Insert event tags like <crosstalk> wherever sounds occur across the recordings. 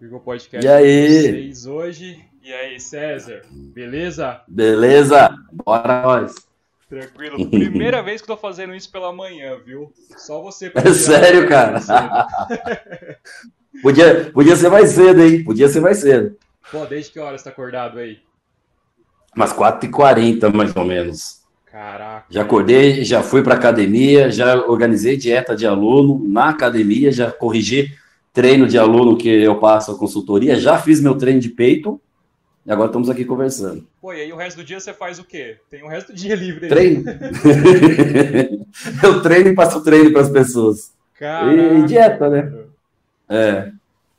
Igor Podcast E aí? vocês hoje. E aí, César? Beleza? Beleza? Bora nós. Tranquilo. <laughs> Primeira vez que eu tô fazendo isso pela manhã, viu? Só você <laughs> É sério, cara? <laughs> podia, podia ser mais cedo, hein? Podia ser mais cedo. Pô, desde que hora você tá acordado aí? Umas 4h40, mais ou menos. Caraca. Já acordei, já fui para academia, já organizei dieta de aluno na academia, já corrigi treino de aluno que eu passo a consultoria, já fiz meu treino de peito e agora estamos aqui conversando. Pô, e aí o resto do dia você faz o quê? Tem o resto do dia livre aí. Treino? <laughs> eu treino e passo treino para as pessoas. Caraca. E dieta, né? É,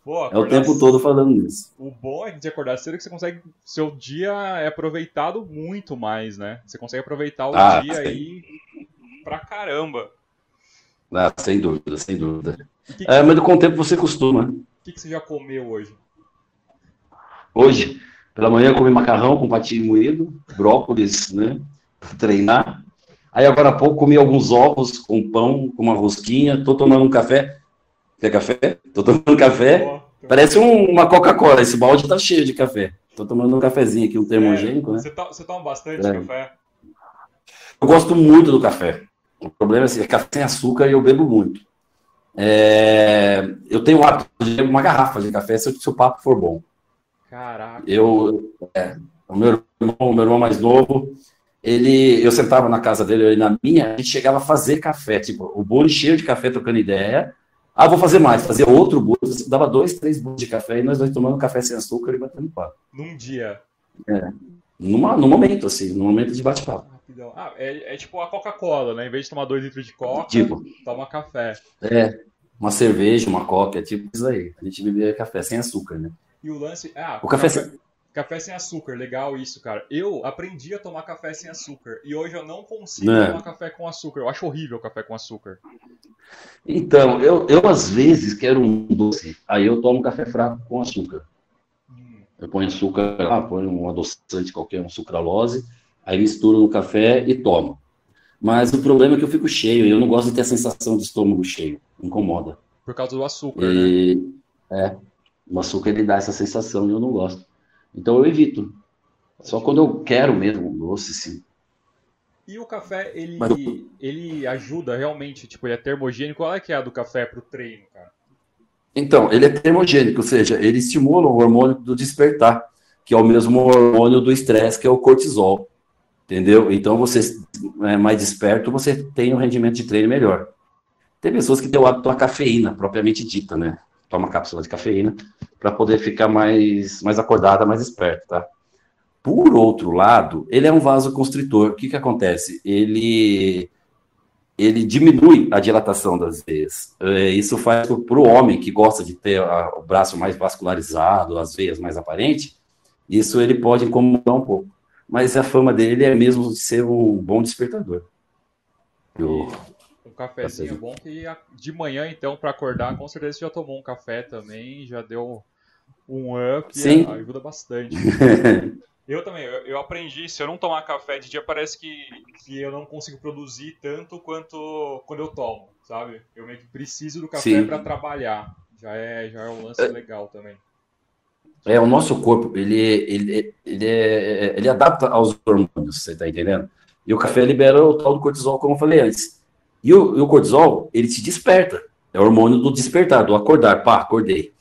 Pô, é o tempo todo falando nisso. O bom é de acordar cedo que você consegue. Seu dia é aproveitado muito mais, né? Você consegue aproveitar o Ah, dia sim. aí pra caramba. Ah, sem dúvida, sem dúvida. Que, que, É, mas com o tempo você costuma. o que que você já comeu hoje? Hoje, pela manhã, eu comi macarrão com patinho moído, brócolis, né? Pra treinar. Aí agora há pouco comi alguns ovos com pão, com uma rosquinha. Tô tomando um café. Quer café? Tô tomando café. Parece um- uma Coca-Cola. Esse balde tá cheio de café. Tô tomando um cafezinho aqui, um termogênico, né? Você, to- você toma bastante É. café? Eu gosto muito do café. O problema é assim, é café sem açúcar e eu bebo muito. É, eu tenho o hábito de uma garrafa de café se, o- se o papo for bom. Caraca. Eu, é, o meu irmão, meu irmão mais novo, ele, eu sentava na casa dele e na minha, a gente chegava a fazer café, tipo, o bolo cheio de café trocando ideia. Ah, vou fazer mais, fazer outro bolo, dava dois, três bolos de café e nós dois tomando café sem açúcar e batendo papo. Num dia. Numa, no momento, assim, no momento de bate-papo. Ah, é, é tipo a Coca-Cola, né? Em vez de tomar 2 litros de Coca, Tipo, toma café. é, uma cerveja, uma coca, é tipo isso aí. A gente bebia café sem açúcar, né? E o lance. Ah, O café sem... Café sem açúcar, legal isso, cara. Eu aprendi a tomar café sem açúcar. E hoje eu não consigo É. tomar café com açúcar. Eu acho horrível café com açúcar. Então, eu, eu às vezes quero um doce, aí eu tomo café fraco com açúcar. Hum, Eu ponho açúcar lá, ponho um adoçante qualquer, um sucralose, aí misturo no café e tomo. Mas o problema é que eu fico cheio, e eu não gosto de ter a sensação de estômago cheio, incomoda. por causa do açúcar, né? E, é, o açúcar ele dá essa sensação e eu não gosto. Então eu evito. Só quando eu quero mesmo um doce, sim. E o café, ele, Mas ele ajuda realmente, tipo, ele é termogênico. Qual é que é a do café pro treino, cara? Então, ele é termogênico, ou seja, ele estimula o hormônio do despertar, que é o mesmo hormônio do estresse, que é o cortisol. Entendeu? Então, você é mais desperto, você tem um rendimento de treino melhor. Tem pessoas que têm o hábito da cafeína, propriamente dita, né? Toma cápsula de cafeína para poder ficar mais, mais acordada, mais esperto, tá? Por outro lado, ele é um vasoconstritor. O que que acontece? Ele ele diminui a dilatação das veias. É, Isso faz para o homem que gosta de ter a- o braço mais vascularizado, as veias mais aparentes, isso ele pode incomodar um pouco. Mas a fama dele é mesmo de ser um bom despertador. Eu- Um cafezinho bom que de manhã, então, pra acordar, com certeza você já tomou um café também, já deu um up, Sim. é, ajuda bastante. <laughs> Eu também, eu, eu aprendi, se eu não tomar café de dia, parece que, que eu não consigo produzir tanto quanto quando eu tomo, sabe? Eu meio que preciso do café pra trabalhar. Já é, já é um lance legal também. É, o nosso corpo, ele, ele, ele, é- ele adapta aos hormônios, você tá entendendo? E o café libera o tal do cortisol, como eu falei antes. E o, e o cortisol, ele te desperta. É o hormônio do despertar, do acordar. Pá, acordei.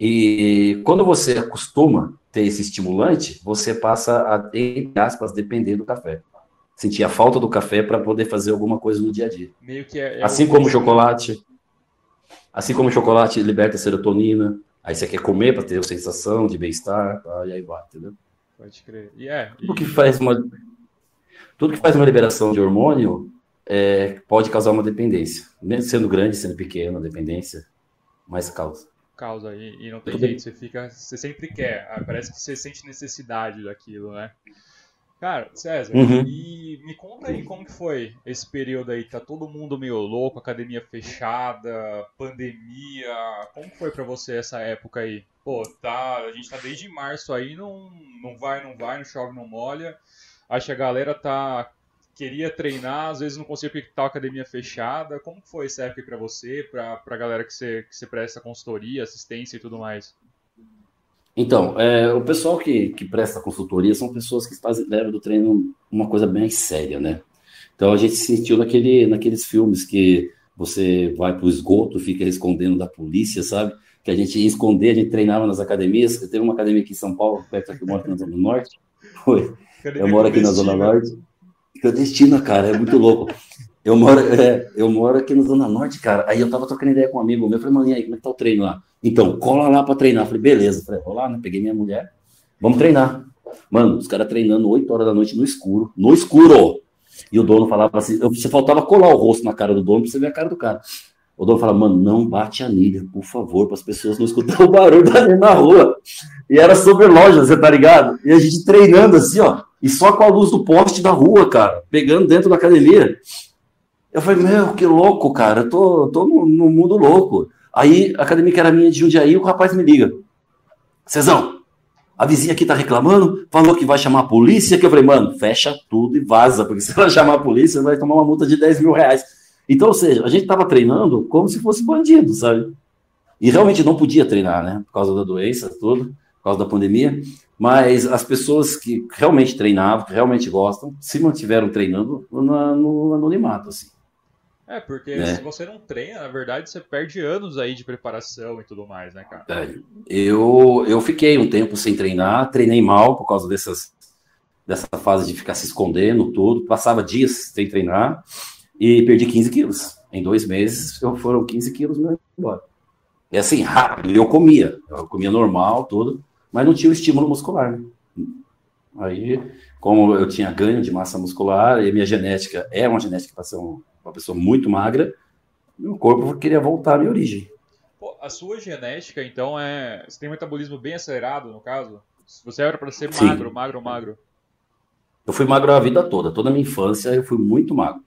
E quando você acostuma ter esse estimulante, você passa a, entre aspas, depender do café. Sentir a falta do café para poder fazer alguma coisa no dia a dia. Meio que é, é Assim o- como o chocolate. Assim como o chocolate liberta serotonina. Aí você quer comer para ter a sensação de bem-estar, tá? e aí vai, entendeu? Pode crer. E é, Tudo que faz uma, tudo que faz uma liberação de hormônio é, pode causar uma dependência. Mesmo sendo grande, sendo pequena, dependência, mas causa. causa e, e não tem jeito, você fica, você sempre quer, ah, parece que você sente necessidade daquilo, né? Cara, César, Uhum. e me conta aí como que foi esse período aí, tá todo mundo meio louco, academia fechada, pandemia, como foi pra você essa época aí? Pô, tá, a gente tá desde março aí, não, não vai, não vai, não chove, não molha, acho que a galera tá queria treinar, às vezes não conseguia porque tava a academia fechada. Como que foi essa época aí pra você, pra, pra galera que você, que você presta consultoria, assistência e tudo mais? Então, é, o pessoal que, que presta consultoria são pessoas que fazem, levam do treino uma coisa bem séria, né? Então a gente se sentiu naquele, naqueles filmes que você vai para o esgoto, fica escondendo da polícia, sabe? Que a gente ia esconder, a gente treinava nas academias. Teve uma academia aqui em São Paulo, perto aqui, eu moro aqui na Zona Norte. <laughs> Foi. Eu moro aqui na Zona Norte. Clandestina, cara, é muito louco. Eu moro, é, eu moro aqui na Zona Norte, cara. Aí eu tava trocando ideia com um amigo meu. Falei, mano, e aí, como é que tá o treino lá? Então, cola lá pra treinar. falei, beleza. falei, vou lá, né? Peguei minha mulher. Vamos treinar. Mano, os caras treinando 8 horas da noite no escuro. No escuro! E o dono falava assim: você faltava colar o rosto na cara do dono pra você ver a cara do cara. O dono falava, mano, não bate a anilha, por favor, para as pessoas não escutarem o barulho da na rua. E era super loja, você tá ligado? E a gente treinando assim, ó, e só com a luz do poste da rua, cara, pegando dentro da academia. Eu falei, meu, que louco, cara, eu tô, tô no, no mundo louco. Aí a academia que era minha de Jundiaí, o rapaz me liga. Cezão, a vizinha aqui tá reclamando, falou que vai chamar a polícia, que eu falei, mano, fecha tudo e vaza, porque se ela chamar a polícia, vai tomar uma multa de 10 mil reais. Então, ou seja, a gente tava treinando como se fosse bandido, sabe? E realmente não podia treinar, né? Por causa da doença, tudo, por causa da pandemia. Mas as pessoas que realmente treinavam, que realmente gostam, se mantiveram treinando no, no anonimato, assim. É, porque né? se você não treina, na verdade, você perde anos aí de preparação e tudo mais, né, cara? É, eu, eu fiquei um tempo sem treinar, treinei mal por causa dessas, dessa fase de ficar se escondendo, tudo. Passava dias sem treinar e perdi 15 quilos. Em dois meses, eu foram 15 quilos meu embora. É assim, rápido. Eu comia, eu comia normal, tudo, mas não tinha o estímulo muscular, né? Aí, como eu tinha ganho de massa muscular e minha genética é uma genética para ser um uma pessoa muito magra, meu corpo queria voltar à minha origem. Pô, a sua genética, então, é. Você tem um metabolismo bem acelerado, no caso? Você era para ser Sim. magro, magro, magro? Eu fui magro a vida toda, toda a minha infância eu fui muito magro.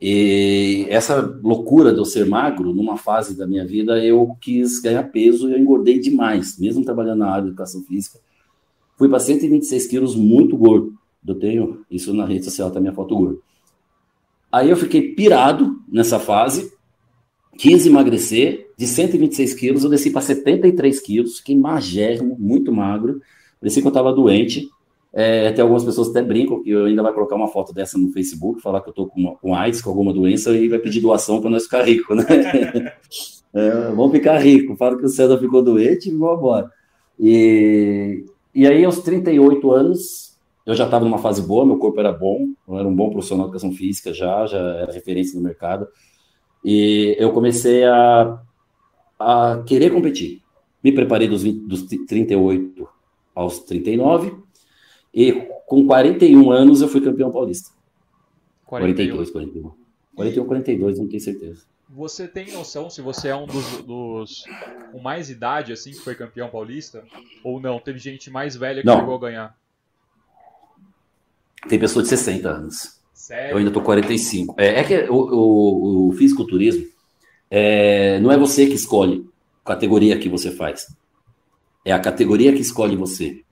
E essa loucura de eu ser magro, numa fase da minha vida, eu quis ganhar peso e eu engordei demais, mesmo trabalhando na área de educação física. Fui para 126 quilos, muito gordo. Eu tenho isso na rede social, tá minha foto gordo. Aí eu fiquei pirado nessa fase, quis emagrecer, de 126 quilos eu desci para 73 quilos, fiquei magérrimo, muito magro, parecia que eu estava doente. É, tem algumas pessoas até brincam que eu ainda vai colocar uma foto dessa no Facebook, falar que eu estou com, com AIDS, com alguma doença, e vai pedir doação para nós ficar rico, né? <laughs> é, vamos ficar rico. Fala que o César ficou doente e vamos embora. E, e aí, aos 38 anos, eu já estava numa fase boa, meu corpo era bom, eu era um bom profissional de educação física já, já era referência no mercado. E eu comecei a, a querer competir. Me preparei dos, 20, dos 38 aos 39, e com 41 anos eu fui campeão paulista. 41. 42, 41. 41, 42, não tenho certeza. Você tem noção se você é um dos, dos com mais idade, assim, que foi campeão paulista? Ou não? Teve gente mais velha que não. chegou a ganhar? Tem pessoa de 60 anos. Sério? Eu ainda tô 45. É, é que o, o, o fisiculturismo é, não é você que escolhe a categoria que você faz. É a categoria que escolhe você.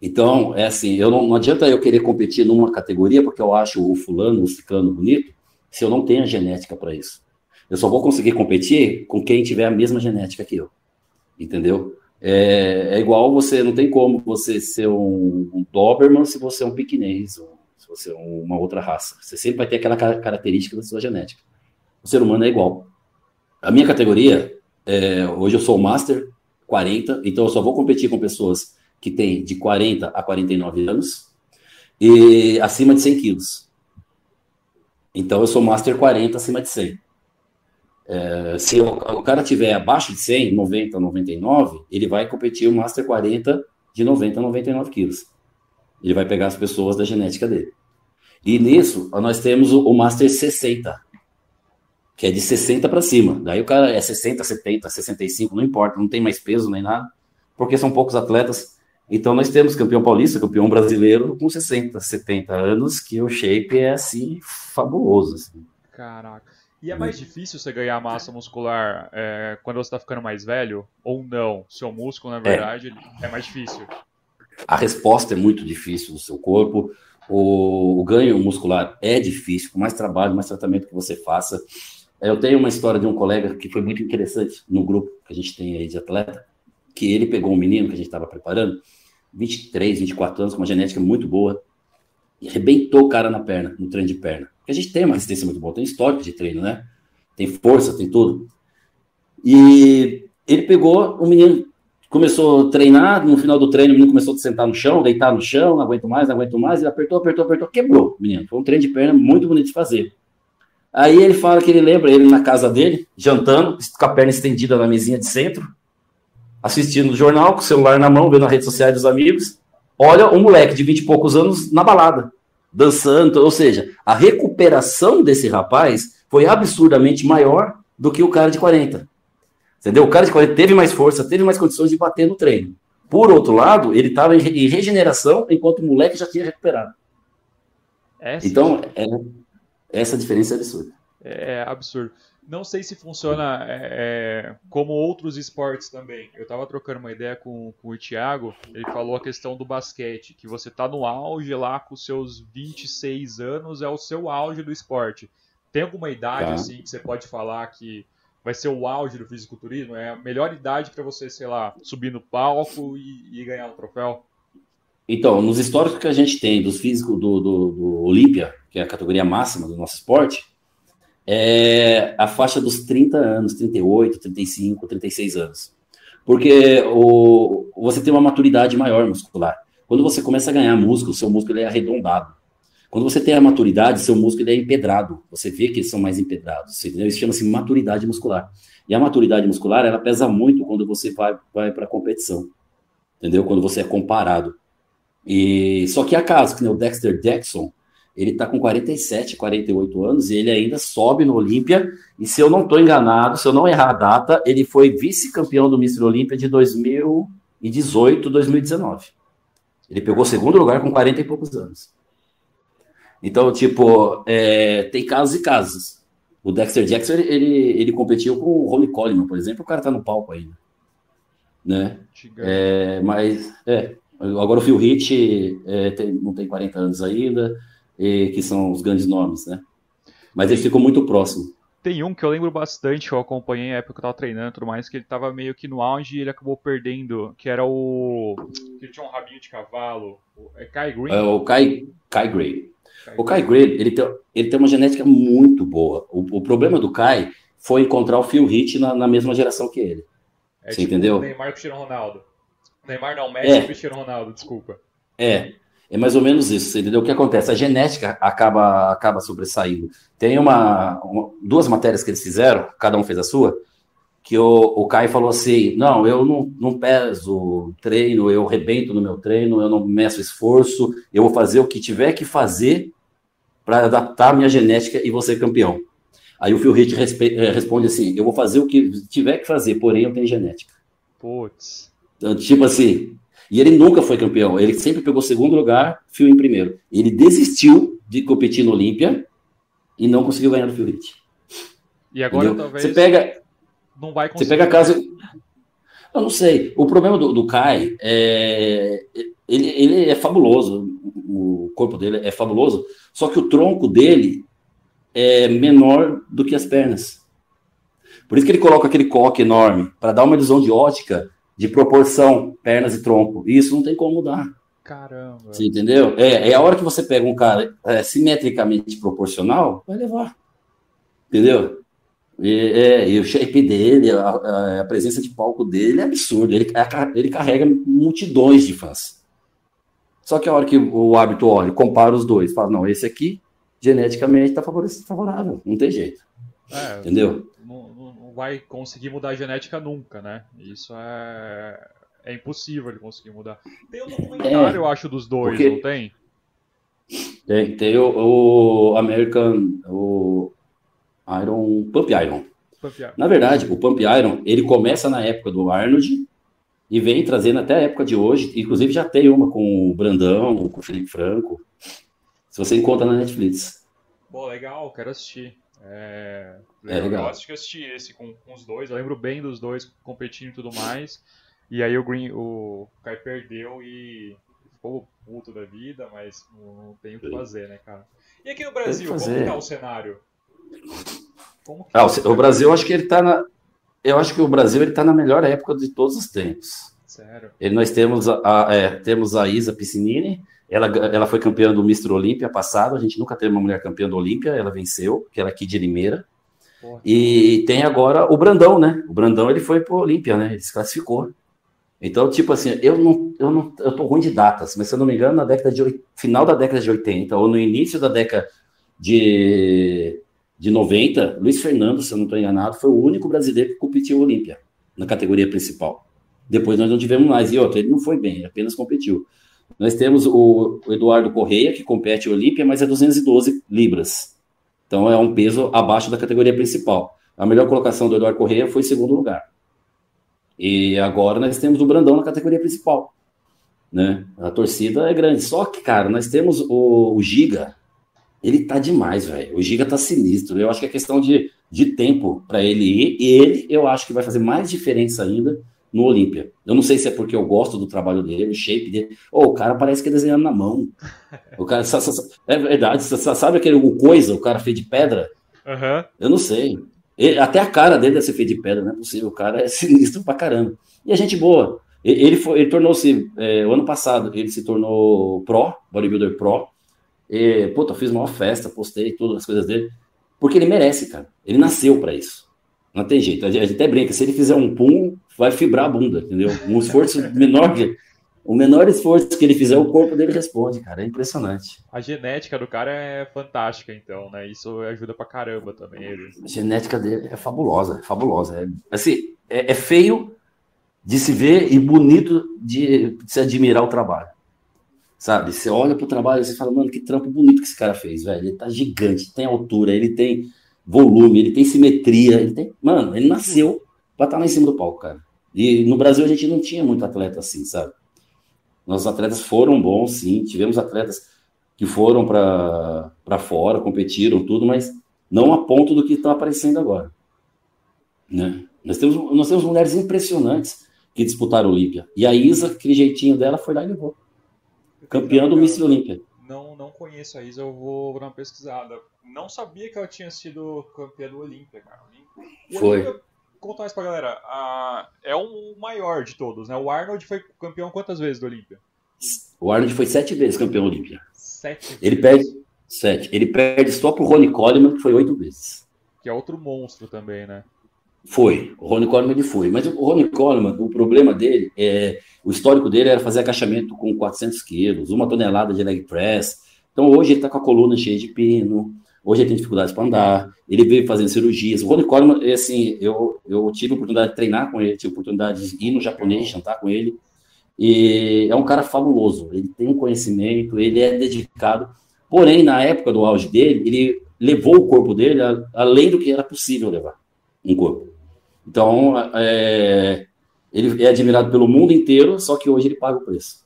Então, é assim, eu não, não adianta eu querer competir numa categoria porque eu acho o fulano, o ciclano bonito, se eu não tenho a genética para isso. Eu só vou conseguir competir com quem tiver a mesma genética que eu. Entendeu? É, é, igual você, não tem como você ser um, um Doberman se você é um piquinês, ou se você é uma outra raça. Você sempre vai ter aquela característica da sua genética. O ser humano é igual. A minha categoria, é, hoje eu sou Master 40, então eu só vou competir com pessoas que têm de 40 a 49 anos e acima de 100 quilos. Então eu sou Master 40 acima de 100. É, se o, o, cara tiver abaixo de 100, 90, 99, ele vai competir o Master 40 de 90 a 99 quilos. Ele vai pegar as pessoas da genética dele. E nisso, nós temos o, o Master 60, que é de 60 para cima. Daí o cara é 60, 70, 65, não importa, não tem mais peso nem nada, porque são poucos atletas. Então nós temos campeão paulista, campeão brasileiro com 60, 70 anos, que o shape é assim fabuloso. Assim. Caraca. E é mais difícil você ganhar massa muscular é, quando você está ficando mais velho ou não? Seu músculo, na é. verdade, é. é. mais difícil. A resposta é muito difícil do seu corpo. O, o, ganho muscular é difícil, com mais trabalho, mais tratamento que você faça. Eu tenho uma história de um colega que foi muito interessante no grupo que a gente tem aí de atleta. que ele pegou um menino que a gente estava preparando, 23, 24 anos, com uma genética muito boa, e arrebentou o cara na perna, no treino de perna. Porque a gente tem uma resistência muito boa, tem histórico de treino, né? Tem força, tem tudo. E ele pegou o menino, começou a treinar, no final do treino o menino começou a sentar no chão, deitar no chão, não aguento mais, não aguento mais, ele apertou, apertou, apertou, quebrou o menino. Foi um treino de perna muito bonito de fazer. Aí ele fala que ele lembra ele na casa dele, jantando, com a perna estendida na mesinha de centro, assistindo o jornal, com o celular na mão, vendo as redes sociais dos amigos. Olha um moleque de 20 e poucos anos na balada, dançando. Ou seja, a recuperação desse rapaz foi absurdamente maior do que o cara de 40. Entendeu? O cara de 40 teve mais força, teve mais condições de bater no treino. Por outro lado, ele estava em regeneração, enquanto o moleque já tinha recuperado. É, então, é, essa diferença é absurda. É, é absurdo. Não sei se funciona é, é, como outros esportes também. Eu estava trocando uma ideia com, com o Thiago, ele falou a questão do basquete, que você está no auge lá com seus 26 anos, é o seu auge do esporte. Tem alguma idade tá. assim que você pode falar que vai ser o auge do fisiculturismo? É a melhor idade para você, sei lá, subir no palco e, e, ganhar um troféu? Então, nos históricos que a gente tem dos físicos do, do, do Olímpia, que é a categoria máxima do nosso esporte, é a faixa dos 30 anos, 38, 35, 36 anos. Porque o, você tem uma maturidade maior muscular. Quando você começa a ganhar músculo, seu músculo é arredondado. Quando você tem a maturidade, seu músculo é empedrado. Você vê que eles são mais empedrados. Isso chama-se maturidade muscular. E a maturidade muscular, ela pesa muito quando você vai, vai para a competição. Entendeu? Quando você é comparado. E só que há casos, que nem o Dexter Jackson, ele está com 47, 48 anos e ele ainda sobe no Olímpia. E se eu não estou enganado, se eu não errar a data, ele foi vice-campeão do Mr. Olímpia de 2018, 2019. Ele pegou segundo lugar com 40 e poucos anos. Então, tipo, é, tem casos e casos. O Dexter Jackson, ele, ele competiu com o Ronnie Coleman, por exemplo, o cara tá no palco ainda. Né? É, mas, é, agora o Phil Heath é, tem, não tem 40 anos ainda, e, que são os grandes nomes, né? Mas ele ficou muito próximo. Tem um que eu lembro bastante, eu acompanhei na época que eu tava treinando e tudo mais, que ele tava meio que no auge e ele acabou perdendo, que era o... que tinha um rabinho de cavalo, é Kai Green? É o Kai, Kai Green. O Kai Gray, ele tem, ele tem uma genética muito boa. O, o problema do Kai foi encontrar o Phil Heath na, na mesma geração que ele. É Você tipo entendeu? Neymar com Cristiano Ronaldo. Neymar não, Messi é. e Cristiano Ronaldo, desculpa. É, é mais ou menos isso, entendeu? O que acontece? A genética acaba, acaba sobressaindo. Tem uma, uma, duas matérias que eles fizeram, cada um fez a sua, que o, o Caio falou assim: não, eu não, não peso treino, eu rebento no meu treino, eu não meço esforço, eu vou fazer o que tiver que fazer para adaptar a minha genética e ser campeão. Aí o Phil Heath eh, responde assim: eu vou fazer o que tiver que fazer, porém eu tenho genética. Putz. Então, tipo assim, e ele nunca foi campeão, ele sempre pegou segundo lugar, Phil em primeiro. Ele desistiu de competir no Olímpia e não conseguiu ganhar Phil Heath. E agora Entendeu? talvez. Você pega não vai conseguir. Você pega a casa. Eu não sei. O problema do, do Kai é. Ele, ele é fabuloso. O corpo dele é fabuloso. Só que o tronco dele é menor do que as pernas. Por isso que ele coloca aquele coque enorme, para dar uma ilusão de ótica de proporção, pernas e tronco. Isso não tem como mudar. Caramba. Você entendeu? É, é a hora que você pega um cara é, simetricamente proporcional, vai levar. Entendeu? E, é, e o shape dele, a, a, presença de palco dele é absurdo. Ele, ele carrega multidões de fãs. Só que a hora que o hábito olha, compara os dois, fala: não, esse aqui geneticamente está favorável, não tem jeito. É, Entendeu? Não, vai conseguir mudar a genética nunca, né? Isso é, é impossível ele conseguir mudar. Tem um documentário, é, eu acho, dos dois, porque... não tem? Tem, tem o, o American, o Iron, Pump Iron. Pump Iron. Na verdade, o Pump Iron, ele começa na época do Arnold e vem trazendo até a época de hoje. Inclusive já tem uma com o Brandão, com o Felipe Franco. Se você encontra na Netflix. Pô, legal, quero assistir. É, legal. é legal. Eu acho que assisti esse com, com, os dois. Eu lembro bem dos dois competindo e tudo mais. E aí o Green, o Kai perdeu e ficou puto da vida, mas não, tem o que fazer, né, cara? E aqui no Brasil, como tá o cenário? Ah, o, o Brasil, acho que ele está na. eu acho que o Brasil está na melhor época de todos os tempos. Sério? Ele, nós temos a, a é, temos a Isa Piscinini, ela, ela foi campeã do Mr. Olímpia passado, a gente nunca teve uma mulher campeã do Olímpia, ela venceu, que era aqui de Limeira. Porra. E tem agora o Brandão, né? O Brandão ele foi pro Olímpia, né? Ele se classificou. Então, tipo assim, eu não, eu não, eu tô ruim de datas, mas se eu não me engano, na década de final da década de 80 ou no início da década de, de 90, Luiz Fernando, se eu não estou enganado, foi o único brasileiro que competiu Olímpia, na categoria principal. Depois nós não tivemos mais. E outra, ele não foi bem, ele apenas competiu. Nós temos o, o Eduardo Correia, que compete no Olímpia, mas é 212 libras. Então é um peso abaixo da categoria principal. A melhor colocação do Eduardo Correia foi segundo lugar. E agora nós temos o Brandão na categoria principal. Né? A torcida é grande. Só que, cara, nós temos o, o Giga. Ele tá demais, velho. O Giga tá sinistro. Eu acho que é questão de, de tempo para ele ir. E ele, eu acho que vai fazer mais diferença ainda no Olímpia. Eu não sei se é porque eu gosto do trabalho dele, o shape dele. Oh, o cara parece que é desenhando na mão. O cara, é verdade. Sabe aquele coisa, o cara feito de pedra? Uhum. Eu não sei. Ele, até a cara dele deve ser feita de pedra, não é possível. O cara é <laughs> sinistro pra caramba. E a gente boa. Ele, foi, ele tornou-se, é, o ano passado, ele se tornou pro, bodybuilder pro. E, puta, eu fiz uma festa, postei todas as coisas dele. Porque ele merece, cara. Ele nasceu para isso. Não tem jeito. A gente até brinca, se ele fizer um pum, vai fibrar a bunda, entendeu? Um esforço <laughs> menor que o menor esforço que ele fizer, o corpo dele responde, cara. É impressionante. A genética do cara é fantástica, então, né? Isso ajuda pra caramba também. Ele. A genética dele é fabulosa, é fabulosa. É, assim, é, é feio de se ver e bonito de, de, se admirar o trabalho. Sabe? Você olha pro trabalho e você fala, mano, que trampo bonito que esse cara fez, velho. Ele tá gigante, tem altura, ele tem volume, ele tem simetria, ele tem. Mano, ele nasceu pra estar tá lá em cima do palco, cara. E no Brasil a gente não tinha muito atleta assim, sabe? Nossos atletas foram bons, sim. Tivemos atletas que foram para fora, competiram, tudo, mas não a ponto do que está aparecendo agora. Né? Nós, temos, nós temos mulheres impressionantes que disputaram o Olímpia. E a Isa, aquele jeitinho dela, foi lá e levou. Campeã do Miss Olímpia. Não, não conheço a Isa, eu vou dar uma pesquisada. Não sabia que ela tinha sido campeã do Olímpia, cara. foi contar isso pra galera. É o maior de todos, né? O Arnold foi campeão quantas vezes do Olímpia? O Arnold foi sete vezes campeão Olímpia. Sete Ele perde. Sete. Ele perde só pro Ronnie Coleman, que foi oito vezes. Que é outro monstro também, né? Foi. O Ronnie Coleman ele foi. Mas o Ronnie Coleman, o problema dele é. O histórico dele era fazer agachamento com 400 quilos, uma tonelada de leg press. Então hoje ele tá com a coluna cheia de pino. Hoje ele tem dificuldades para andar, ele veio fazendo cirurgias. O Rony Coleman, é assim, eu, eu tive a oportunidade de treinar com ele, tive a oportunidade de ir no japonês, jantar com ele. E é um cara fabuloso, ele tem um conhecimento, ele é dedicado. Porém, na época do auge dele, ele levou o corpo dele a, além do que era possível levar um corpo. Então, é, ele é admirado pelo mundo inteiro, só que hoje ele paga o preço.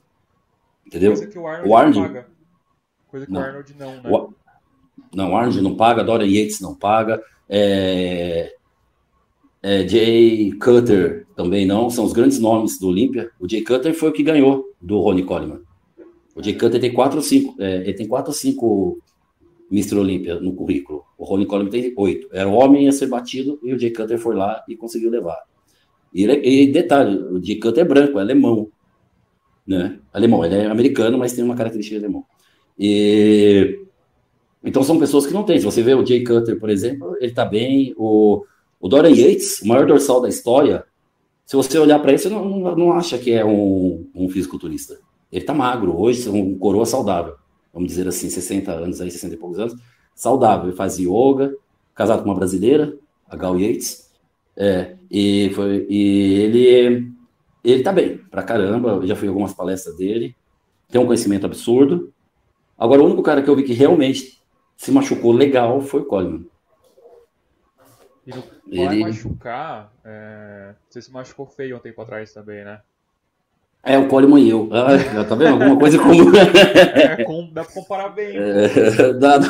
Entendeu? Coisa que o Arnold, o Arnold não paga. Coisa que não. o Arnold não, né? O, não, Arnold não paga, Dora Yates não paga, é, é, Jay Cutter também não, são os grandes nomes do Olímpia. O Jay Cutter foi o que ganhou do Ronnie Coleman. O Jay Cutter tem quatro ou cinco, é, ele tem quatro ou cinco Mr. Olímpia no currículo. O Ronnie Coleman tem oito. Era o homem a ser batido e o Jay Cutter foi lá e conseguiu levar. E, e detalhe, o Jay Cutter é branco, é alemão. Né? Alemão, ele é americano, mas tem uma característica alemão. E então são pessoas que não têm. Se você vê o Jay Cutter, por exemplo, ele tá bem. O, o Dorian Yates, o maior dorsal da história, se você olhar para ele, você não, não, não, acha que é um, um fisiculturista. Ele tá magro, hoje é um coroa saudável. Vamos dizer assim, 60 anos, aí, 60 e poucos anos. Saudável. Ele faz yoga, casado com uma brasileira, a Gal Yates. É, e, foi, e ele, ele tá bem, pra caramba. Eu já fui em algumas palestras dele. Tem um conhecimento absurdo. Agora, o único cara que eu vi que realmente se machucou legal foi o Coleman. E no ele... machucar, é... você se machucou feio um tempo atrás também, né? É, o Coleman e eu. Ah, tá vendo? Alguma coisa comum. é, com... dá pra comparar bem. É, <laughs> dá, dá...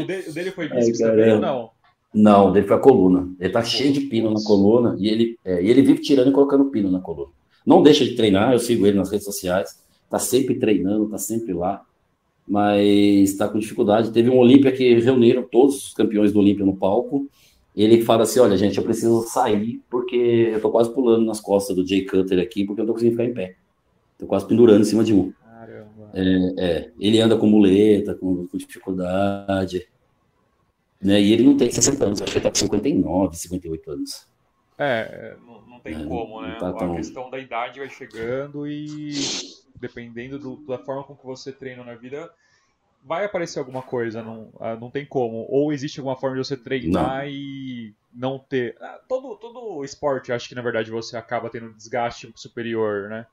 O, dele, o, dele, foi bíceps também ou não? Não, dele foi a coluna. Ele tá cheio de pino na coluna e ele, é, e ele vive tirando e colocando pino na coluna. Não deixa de treinar, eu sigo ele nas redes sociais. Tá sempre treinando, tá sempre lá mas está com dificuldade. Teve um Olímpia que reuniram todos os campeões do Olímpia no palco, ele fala assim: olha, gente, eu preciso sair porque eu tô quase pulando nas costas do Jay Cutter aqui porque eu não tô conseguindo ficar em pé. Tô quase pendurando em cima de um. Caramba. É, é, ele anda com muleta, com, com dificuldade. Né? E ele não tem 60 anos, acho que ele tá com 59, 58 anos. É, não, não tem é, como, né? Tá tão... A questão da idade vai chegando e dependendo do, da forma com que você treina na vida, vai aparecer alguma coisa, não, ah, não tem como. Ou existe alguma forma de você treinar não. e não ter. Ah, todo, todo esporte, acho que na verdade você acaba tendo um desgaste superior, né?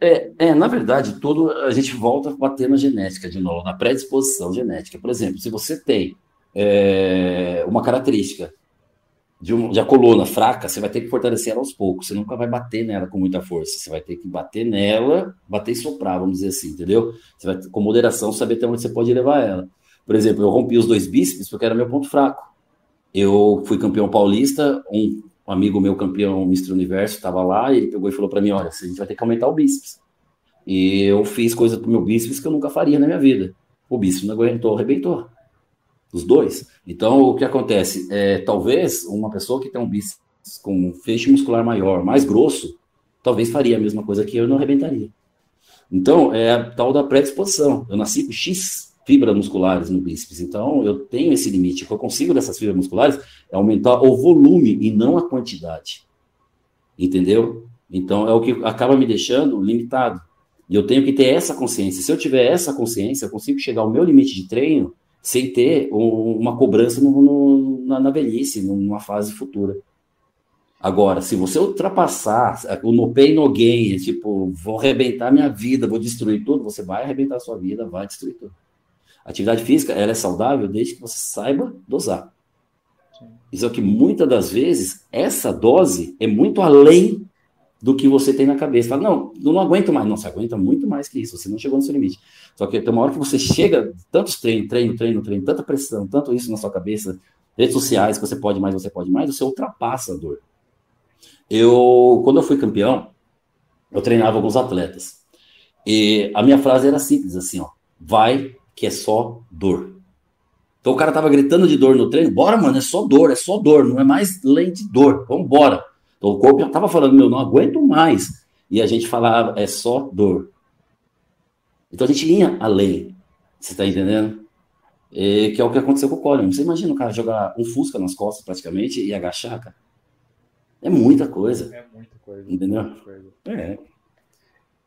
É, é, na verdade, todo a gente volta a bater na genética de novo, na predisposição genética. Por exemplo, se você tem é, uma característica de, um, de a coluna fraca, você vai ter que fortalecer ela aos poucos. Você nunca vai bater nela com muita força. Você vai ter que bater nela, bater e soprar, vamos dizer assim, entendeu? Você vai, com moderação, saber até onde você pode levar ela. Por exemplo, eu rompi os dois bíceps porque era meu ponto fraco. Eu fui campeão paulista, um amigo meu campeão Mr. Universo estava lá e ele pegou e falou para mim: Olha, a gente vai ter que aumentar o bíceps. E eu fiz coisas pro meu bíceps que eu nunca faria na minha vida. O bíceps não aguentou, arrebentou os dois. Então, o que acontece? É, talvez uma pessoa que tem um bíceps com um feixe muscular maior, mais grosso, talvez faria a mesma coisa que eu e não arrebentaria. Então, é a tal da predisposição. Eu nasci com X fibras musculares no bíceps, então eu tenho esse limite. O que eu consigo dessas fibras musculares é aumentar o volume e não a quantidade. Entendeu? Então, é o que acaba me deixando limitado. E eu tenho que ter essa consciência. Se eu tiver essa consciência, eu consigo chegar ao meu limite de treino sem ter uma cobrança no, no, na, na, velhice, numa fase futura. Agora, se você ultrapassar o no pain, no gain, tipo, vou arrebentar minha vida, vou destruir tudo, você vai arrebentar sua vida, vai destruir tudo. A atividade física, ela é saudável desde que você saiba dosar. Isso é que muitas das vezes, essa dose é muito além do que você tem na cabeça. Fala, não, eu não aguento mais. Não, você aguenta muito mais que isso, você não chegou no seu limite. Só que tem uma hora que você chega, tantos treinos, treino, treino, treino, tanta pressão, tanto isso na sua cabeça, redes sociais, que você pode mais, você pode mais, você ultrapassa a dor. Eu, quando eu fui campeão, eu treinava alguns atletas. E a minha frase era simples, assim, ó, vai que é só dor. Então o cara tava gritando de dor no treino, bora, mano, é só dor, é só dor, não é mais lei de dor, vamos embora. Então o corpo já estava falando, meu, não aguento mais. E a gente falava, é só dor. Então a gente ia além. Você está entendendo? E, que é o que aconteceu com o Colin. Você imagina o cara jogar um Fusca nas costas praticamente e agachar, cara? É muita coisa. É muita coisa. Entendeu? Muita coisa. É.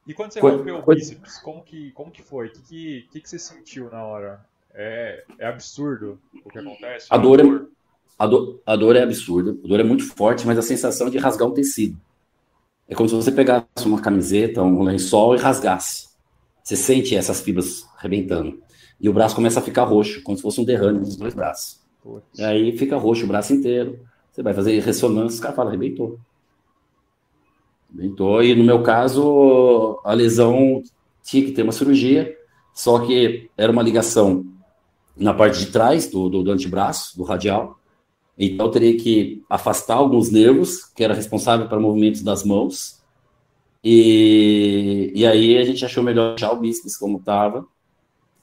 E quando você Co rompeu o bíceps, como que, como que foi? O que, que, que, você sentiu na hora? É, é absurdo o que acontece? A dor é, a dor, a dor é absurda, a dor é muito forte, mas a sensação de rasgar um tecido. É como se você pegasse uma camiseta, um lençol e rasgasse. Você sente essas fibras arrebentando. E o braço começa a ficar roxo, como se fosse um derrame nos dois braços. Putz. E aí fica roxo o braço inteiro. Você vai fazer ressonância, os caras falam, arrebentou. Arrebentou. E no meu caso, a lesão tinha que ter uma cirurgia, só que era uma ligação na parte de trás do, do, do antebraço, do radial, então, eu teria que afastar alguns nervos, que era responsável para movimentos das mãos. E, e aí a gente achou melhor deixar o bíceps como estava,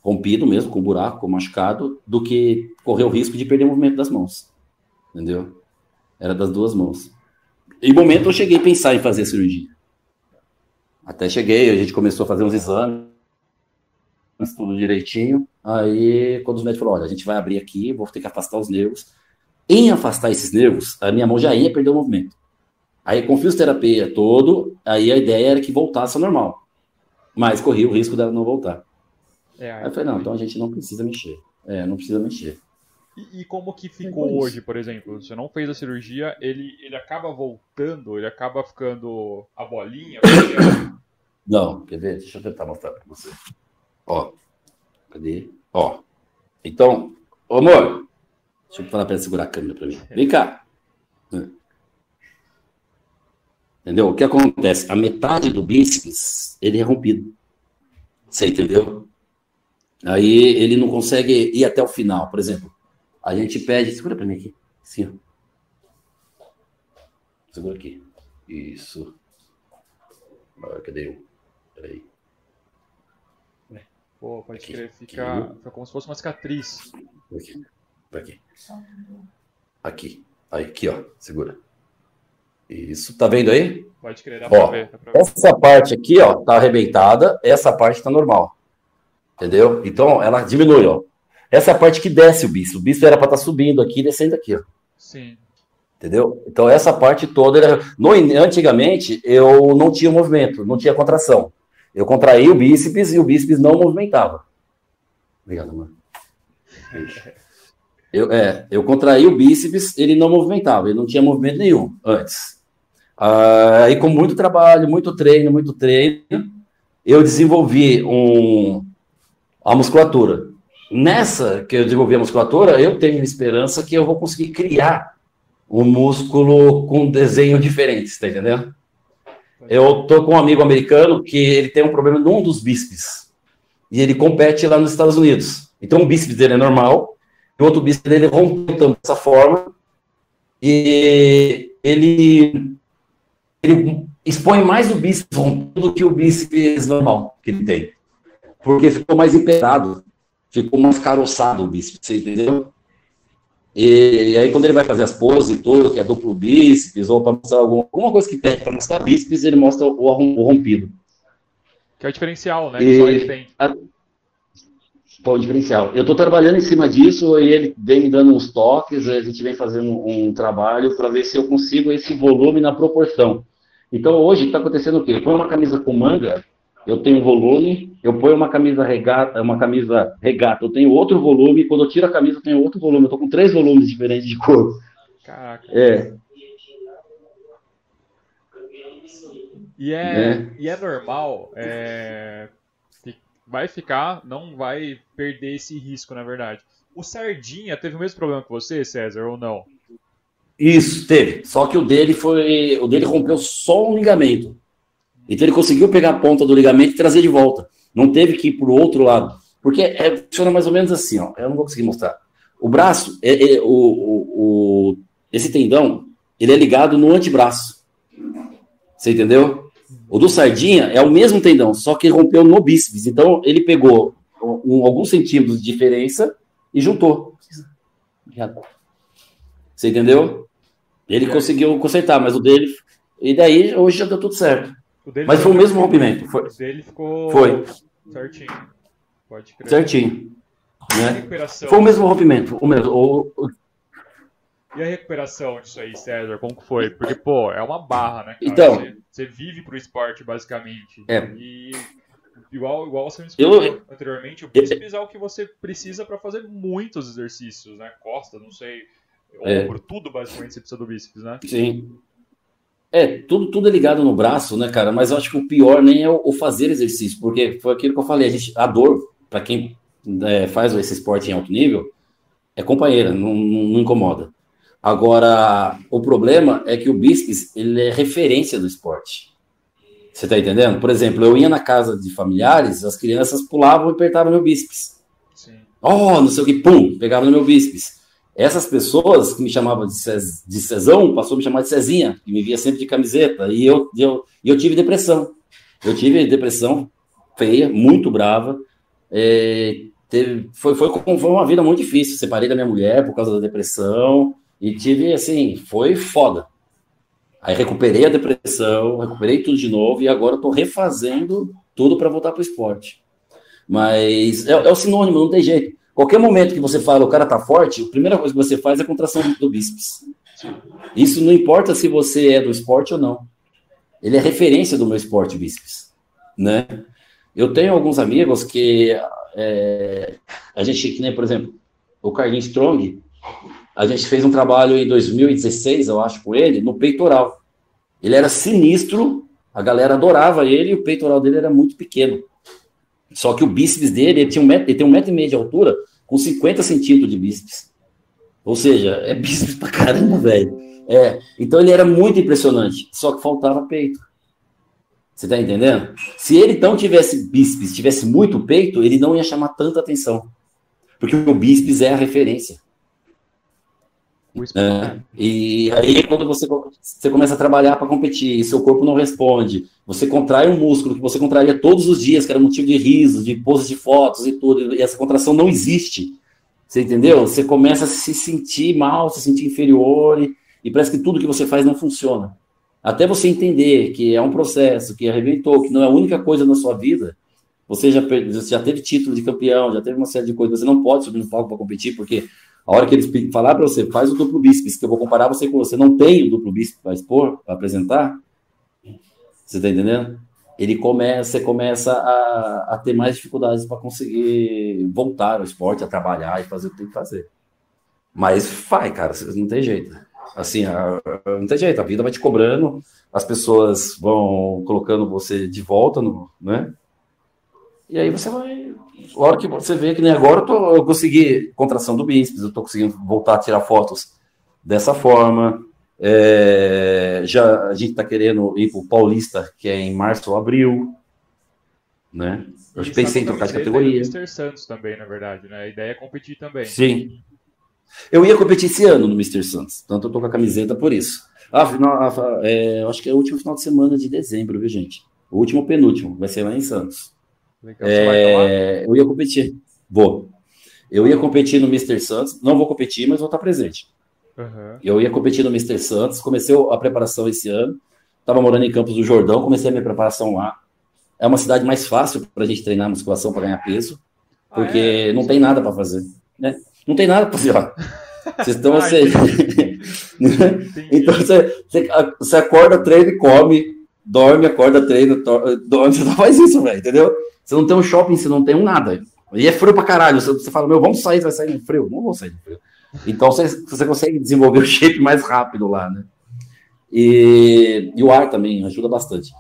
rompido mesmo, com buraco, com machucado, do que correr o risco de perder o movimento das mãos. Entendeu? Era das duas mãos. Em momento eu cheguei a pensar em fazer a cirurgia. Até cheguei, a gente começou a fazer uns exames, tudo direitinho. Aí, quando os médicos falaram, olha, a gente vai abrir aqui, vou ter que afastar os nervos em afastar esses nervos, a minha mão já ia perder o movimento. Aí, com fisioterapia todo, aí a ideia era que voltasse ao normal. Mas corria o risco dela não voltar. É, aí eu falei, não, então a gente não precisa mexer. É, não precisa mexer. E, e como que ficou é hoje, por exemplo? Você não fez a cirurgia, ele, ele acaba voltando, ele acaba ficando a bolinha? <coughs> não, quer ver? Deixa eu tentar mostrar pra você. Ó, cadê? Ó, então, ô amor, Deixa eu falar para ela segurar a câmera para mim. Vem cá. Entendeu? O que acontece? A metade do bíceps, ele é rompido. Você entendeu? Aí ele não consegue ir até o final. Por exemplo, a gente pede... Segura para mim aqui. Ó. Segura aqui. Isso. Ah, cadê eu? Peraí. Pô, pode aqui. crer. Fica, fica como se fosse uma cicatriz. Aqui. Aqui. Aqui. Aqui, ó. Segura. Isso. Tá vendo aí? Pode crer, dá ó, pra ver. Dá pra ver. Essa parte aqui, ó, tá arrebentada. Essa parte tá normal. Entendeu? Então, ela diminui, ó. Essa parte que desce o bicho. O bicho era para estar tá subindo aqui e descendo aqui, ó. Sim. Entendeu? Então, essa parte toda. Era... No, antigamente, eu não tinha movimento, não tinha contração. Eu contraía o bíceps e o bíceps não movimentava. Obrigado, mano. Eu, é, eu contraí o bíceps, ele não movimentava, ele não tinha movimento nenhum antes. Aí, com muito trabalho, muito treino, muito treino, eu desenvolvi um, a musculatura. Nessa que eu desenvolvi a musculatura, eu tenho esperança que eu vou conseguir criar um músculo com desenho diferente, tá entendendo? Eu tô com um amigo americano que ele tem um problema num dos bíceps. E ele compete lá nos Estados Unidos. Então o bíceps dele é normal, e o outro bíceps dele rompeu dessa forma. E ele, ele expõe mais o bíceps do que o bíceps normal que ele tem. Porque ficou mais emperado, ficou mais caroçado o bíceps, você entendeu? E, e, aí, quando ele vai fazer as poses e tudo, que é duplo bíceps, ou para mostrar alguma, alguma coisa que tem para mostrar bíceps, ele mostra o, o, rompido. Que é o diferencial, né? Que só ele tem. A, o diferencial. Eu estou trabalhando em cima disso e ele vem me dando uns toques, a gente vem fazendo um trabalho para ver se eu consigo esse volume na proporção. Então, hoje está acontecendo o quê? Ponho uma camisa com manga, eu tenho volume, eu ponho uma camisa regata, uma camisa regata, eu tenho outro volume, quando eu tiro a camisa eu tenho outro volume, eu tô com três volumes diferentes de cor. Caraca. É. E é, é. E é normal, é, vai ficar, não vai perder esse risco, na verdade. O Sardinha teve o mesmo problema que você, César, ou não? Isso, teve. Só que o dele foi. O dele rompeu só um ligamento. Então ele conseguiu pegar a ponta do ligamento e trazer de volta. Não teve que ir para o outro lado. Porque é, funciona mais ou menos assim, ó. Eu não vou conseguir mostrar. O braço, é, é o, o, o, esse tendão, ele é ligado no antebraço. Você entendeu? O do sardinha é o mesmo tendão, só que rompeu no bíceps. Então ele pegou um, alguns centímetros de diferença e juntou. Você entendeu? Ele conseguiu consertar, mas o dele. E daí hoje já deu tudo certo. Mas foi o mesmo rompimento. Foi. O dele ficou foi. certinho. Pode crer. Certinho. Né? Foi o mesmo rompimento. O mesmo. O, o... E a recuperação disso aí, César? Como que foi? Porque, pô, é uma barra, né? Cara? Então. Você, você vive pro esporte, basicamente. É. E igual, igual você me explicou eu, anteriormente, o bíceps é o que você precisa para fazer muitos exercícios, né? Costa, não sei. É. Ombro, tudo basicamente você precisa do bíceps, né? Sim. É, tudo, tudo é ligado no braço, né, cara? Mas eu acho que o pior nem é o, fazer exercício, porque foi aquilo que eu falei, a, gente, a dor, para quem é, faz esse esporte em alto nível, é companheira, não, não, incomoda. Agora, o problema é que o bíceps, ele é referência do esporte. Você tá entendendo? Por exemplo, eu ia na casa de familiares, as crianças pulavam e apertavam meu. Sim. Oh, não sei o que, pum, pegava no meu bíceps. Essas pessoas que me chamavam de, Cez, de Cezão, passou a me chamar de Cezinha, que me via sempre de camiseta, e eu, eu, eu tive depressão. Eu tive depressão feia, muito brava. É, teve, foi, foi, foi uma vida muito difícil. Separei da minha mulher por causa da depressão, e tive, assim, foi foda. Aí recuperei a depressão, recuperei tudo de novo, e agora estou refazendo tudo para voltar para o esporte. Mas é, é o sinônimo, não tem jeito. Qualquer momento que você fala o cara tá forte, a primeira coisa que você faz é a contração do bíceps. Isso não importa se você é do esporte ou não. Ele é referência do meu esporte bíceps, né? Eu tenho alguns amigos que é, a gente, que nem, por exemplo, o Carlinhos Strong, a gente fez um trabalho em 2016, eu acho, com ele, no peitoral. Ele era sinistro, a galera adorava ele e o peitoral dele era muito pequeno. Só que o bíceps dele, ele, tinha um metro, ele tem um metro e meio de altura, com 50 centímetros de bíceps. Ou seja, é bíceps pra caramba, velho. É, então ele era muito impressionante, só que faltava peito. Você tá entendendo? Se ele então tivesse bíceps, tivesse muito peito, ele não ia chamar tanta atenção. Porque o bíceps é a referência. É, e aí, quando você, você começa a trabalhar para competir, e seu corpo não responde, você contrai um músculo que você contraria todos os dias, que era motivo de risos, de poses de fotos e tudo, e essa contração não existe. Você entendeu? Você começa a se sentir mal, se sentir inferior e, e parece que tudo que você faz não funciona. Até você entender que é um processo, que arrebentou, que não é a única coisa na sua vida. Você já, já teve título de campeão, já teve uma série de coisas. Você não pode subir no palco para competir, porque a hora que eles falar para você, faz o duplo bíceps, que eu vou comparar você com você, não tem o duplo bíceps para expor, para apresentar. Você está entendendo? Ele começa, você começa a, a ter mais dificuldades para conseguir voltar ao esporte, a trabalhar e fazer o que tem que fazer. Mas vai, cara, não tem jeito. Assim, a, não tem jeito, a vida vai te cobrando, as pessoas vão colocando você de volta, no, né? E aí você vai. A hora que você vê que nem agora eu, tô, eu consegui contração do bíceps, eu estou conseguindo voltar a tirar fotos dessa forma. É, já a gente está querendo ir para o Paulista, que é em março ou abril. Né? Eu pensei em trocar de categoria. Mr. Santos também, na verdade, né? A ideia é competir também. Sim. Eu ia competir esse ano no Mr. Santos, tanto eu tô com a camiseta por isso. Ah, final, ah, é, acho que é o último final de semana de dezembro, viu, gente? O último penúltimo, vai ser lá em Santos. Legal, é, eu ia competir. Vou. Eu ia competir no Mr. Santos, não vou competir, mas vou estar presente. Uhum. Eu ia competir no Mr. Santos, comecei a preparação esse ano, estava morando em Campos do Jordão, comecei a minha preparação lá. É uma cidade mais fácil para a gente treinar musculação para ganhar peso, porque ah, é? não tem nada para fazer. Né? Não tem nada para fazer lá. <laughs> Vocês estão assim. <laughs> então você, você, você, acorda, treina e come, dorme, acorda, treina, dorme, você não faz isso, velho, entendeu? Você não tem um shopping, você não tem um nada. E é frio pra caralho. Você, você fala, meu, vamos sair, vai sair no frio. Não vou sair no frio. Então você, você consegue desenvolver <laughs> o shape mais rápido lá, né? E, e o ar também ajuda bastante.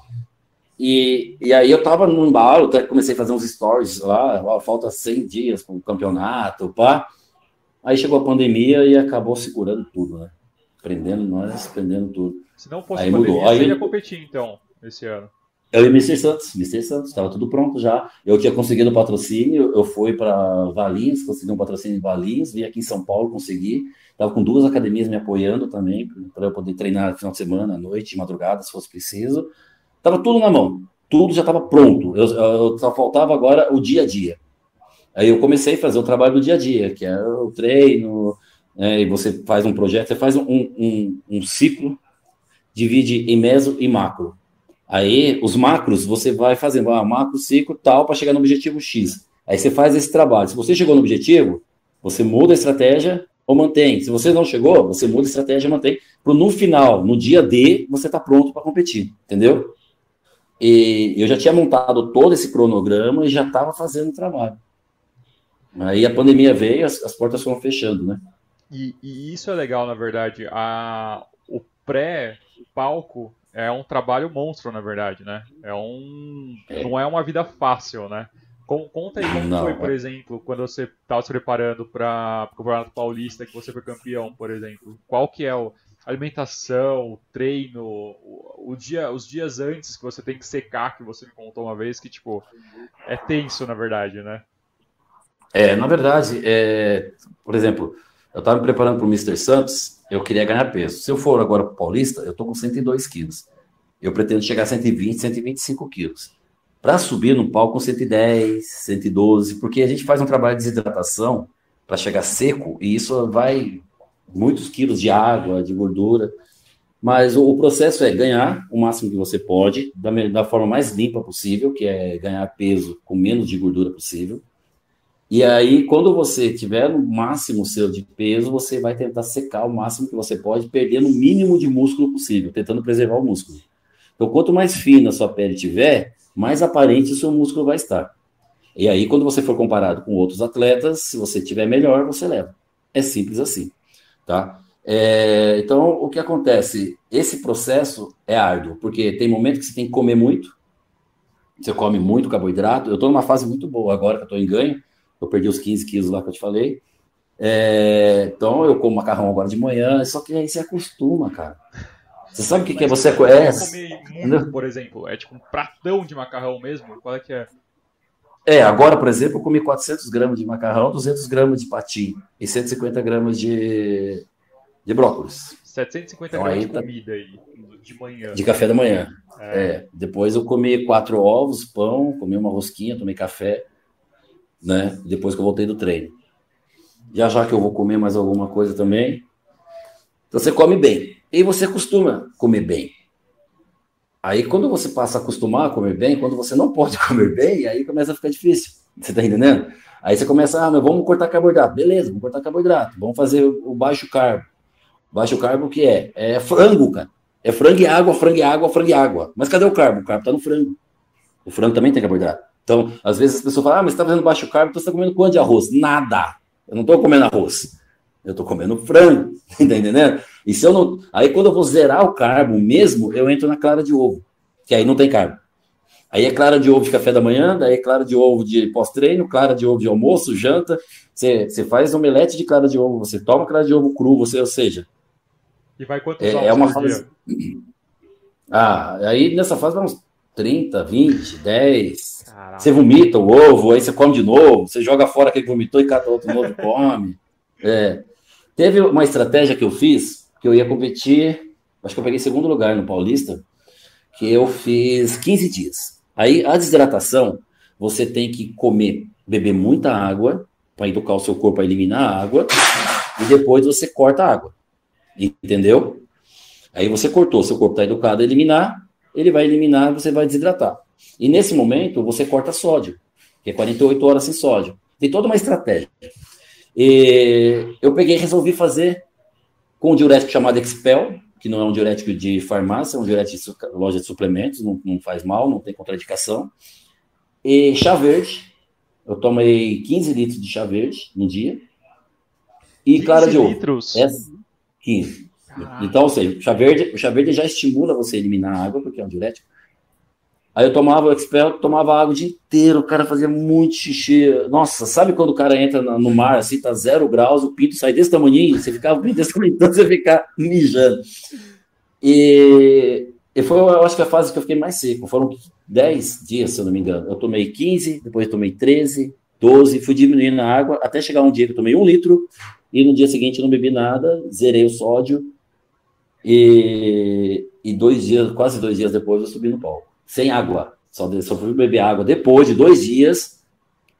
E, e aí eu tava no embalo, até comecei a fazer uns stories lá, ó, falta 100 dias para o campeonato, pá. Aí chegou a pandemia e acabou segurando tudo, né? Prendendo nós, prendendo tudo. Se não fosse aí pandemia, mudou. Aí, ia competir então, esse ano. Eu e Mr. Santos, Mr. Santos, estava tudo pronto já. Eu tinha conseguido o patrocínio, eu fui para Valinhos, consegui um patrocínio em Valinhos, vim aqui em São Paulo, consegui. Estava com duas academias me apoiando também, para eu poder treinar no final de semana, à noite, madrugada, se fosse preciso. Estava tudo na mão, tudo já estava pronto. Eu, eu, só faltava agora o dia a dia. Aí eu comecei a fazer o trabalho do dia a dia, que é o treino, né, e você faz um projeto, você faz um, um, um ciclo, divide em meso e macro. Aí, os macros, você vai fazendo, ah, macro, ciclo, tal, para chegar no objetivo X. Aí você faz esse trabalho. Se você chegou no objetivo, você muda a estratégia ou mantém. Se você não chegou, você muda a estratégia e mantém. Para no final, no dia D, você está pronto para competir, entendeu? E eu já tinha montado todo esse cronograma e já estava fazendo o trabalho. Aí a pandemia veio, as, as portas foram fechando, né? E, e, isso é legal, na verdade. A, o pré-palco é um trabalho monstro, na verdade, né? É um. Não é uma vida fácil, né? Conta aí como não, foi, por é. exemplo, quando você estava se preparando para o Campeonato Paulista, que você foi campeão, por exemplo. Qual que é a alimentação, o treino, o, o, dia, os dias antes que você tem que secar, que você me contou uma vez, que, tipo, é tenso, na verdade, né? É, na verdade, é, por exemplo, eu estava me preparando para o Mr. Santos, eu queria ganhar peso. Se eu for agora para o Paulista, eu estou com 102 quilos. Eu pretendo chegar a 120, 125 quilos. Para subir no palco com 110, 112, porque a gente faz um trabalho de desidratação para chegar seco e isso vai muitos quilos de água, de gordura. Mas o, processo é ganhar o máximo que você pode, da, da forma mais limpa possível, que é ganhar peso com menos de gordura possível e aí, quando você tiver no máximo seu de peso, você vai tentar secar o máximo que você pode, perdendo o mínimo de músculo possível, tentando preservar o músculo. Então, quanto mais fina a sua pele tiver, mais aparente o seu músculo vai estar. E aí, quando você for comparado com outros atletas, se você tiver melhor, você leva. É simples assim, tá? É, então, o que acontece? Esse processo é árduo, porque tem momentos que você tem que comer muito, você come muito carboidrato. Eu estou numa fase muito boa agora, que eu estou em ganho, eu perdi os 15 quilos lá que eu te falei. É, então eu como macarrão agora de manhã, só que aí você acostuma, cara. Você sabe o que, que é você conhece? Muito, por exemplo, é tipo um pratão de macarrão mesmo? Qual é que é? É, agora, por exemplo, eu comi 400 gramas de macarrão, 200 gramas de patim e 150 gramas de, de brócolis. 750 então, gramas de tá... comida aí, de manhã. De café da manhã. É. é. Depois eu comi quatro ovos, pão, comi uma rosquinha, tomei café né? Depois que eu voltei do treino. já já que eu vou comer mais alguma coisa também. Então você come bem. E você costuma comer bem. Aí quando você passa a acostumar a comer bem, quando você não pode <laughs> comer bem, aí começa a ficar difícil. Você tá entendendo? Aí você começa, ah, mas vamos cortar carboidrato. Beleza, vamos cortar carboidrato. Vamos fazer o baixo carbo. Baixo carbo o que é? É frango, cara. É frango e água, frango e água, frango e água. Mas cadê o carbo? O carbo tá no frango. O frango também tem carboidrato. Então, às vezes as pessoas falam, ah, mas você tá fazendo baixo carbo, então você tá comendo quanto de arroz? Nada. Eu não tô comendo arroz. Eu tô comendo frango. <laughs> Tá entendendo? E se eu não. Aí quando eu vou zerar o carbo mesmo, eu entro na clara de ovo. Que aí não tem carbo. Aí é clara de ovo de café da manhã, daí é clara de ovo de pós-treino, clara de ovo de almoço, janta. Você, você faz omelete de clara de ovo, você toma clara de ovo cru, você, ou seja. E vai quantos é, é uma fase. <clears throat> Ah, aí nessa fase vai uns 30, 20, 10. Caraca. Você vomita o ovo, aí você come de novo, você joga fora aquele que vomitou e cata outro novo e <laughs> come. É. Teve uma estratégia que eu fiz, que eu ia competir, acho que eu peguei segundo lugar no Paulista, que eu fiz 15 dias. Aí a desidratação, você tem que comer, beber muita água para educar o seu corpo a eliminar a água e depois você corta a água. Entendeu? Aí você cortou, seu corpo está educado a eliminar, ele vai eliminar, você vai desidratar. E nesse momento você corta sódio, que é 48 horas sem sódio. Tem toda uma estratégia. E eu peguei e resolvi fazer com um diurético chamado Expel, que não é um diurético de farmácia, é um diurético de loja de suplementos, não, não faz mal, não tem contraindicação. E chá verde, eu tomei 15 litros de chá verde no dia. E clara de ovo. litros? É 15. Então, ou seja, o chá, verde, o chá verde já estimula você a eliminar a água, porque é um diurético. Aí eu tomava o Expel, tomava água o dia inteiro, o cara fazia muito xixi. Nossa, sabe quando o cara entra no mar, assim, tá zero graus, o pinto sai desse tamanho, você ficava pinto desse tamanho, <laughs> você ficar mijando. E, e foi, eu acho que a fase que eu fiquei mais seco. Foram 10 dias, se eu não me engano. Eu tomei 15, depois tomei 13, 12, fui diminuindo a água, até chegar um dia que eu tomei um litro, e no dia seguinte não bebi nada, zerei o sódio, e, e dois dias, quase dois dias depois, eu subi no palco sem água. Só, só fui beber água depois de dois dias,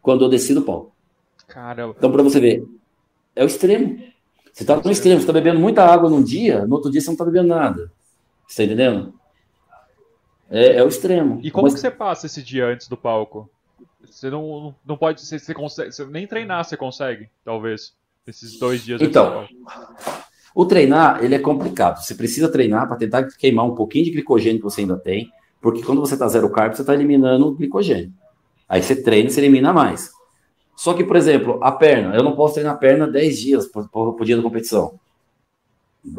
quando eu desci do pau. Caramba. Então, para você ver, é o extremo. Você está no extremo, você está bebendo muita água num dia, no outro dia você não está bebendo nada. Você está entendendo? É, é, o extremo. E como Mas... que você passa esse dia antes do palco? Você não, não pode. Você, você consegue. Você nem treinar você consegue, talvez. Esses dois dias Então, o treinar, ele é complicado. Você precisa treinar para tentar queimar um pouquinho de glicogênio que você ainda tem. Porque quando você está zero carb, você está eliminando o glicogênio. Aí você treina e você elimina mais. Só que, por exemplo, a perna, eu não posso treinar a perna 10 dias por, por, por dia da competição.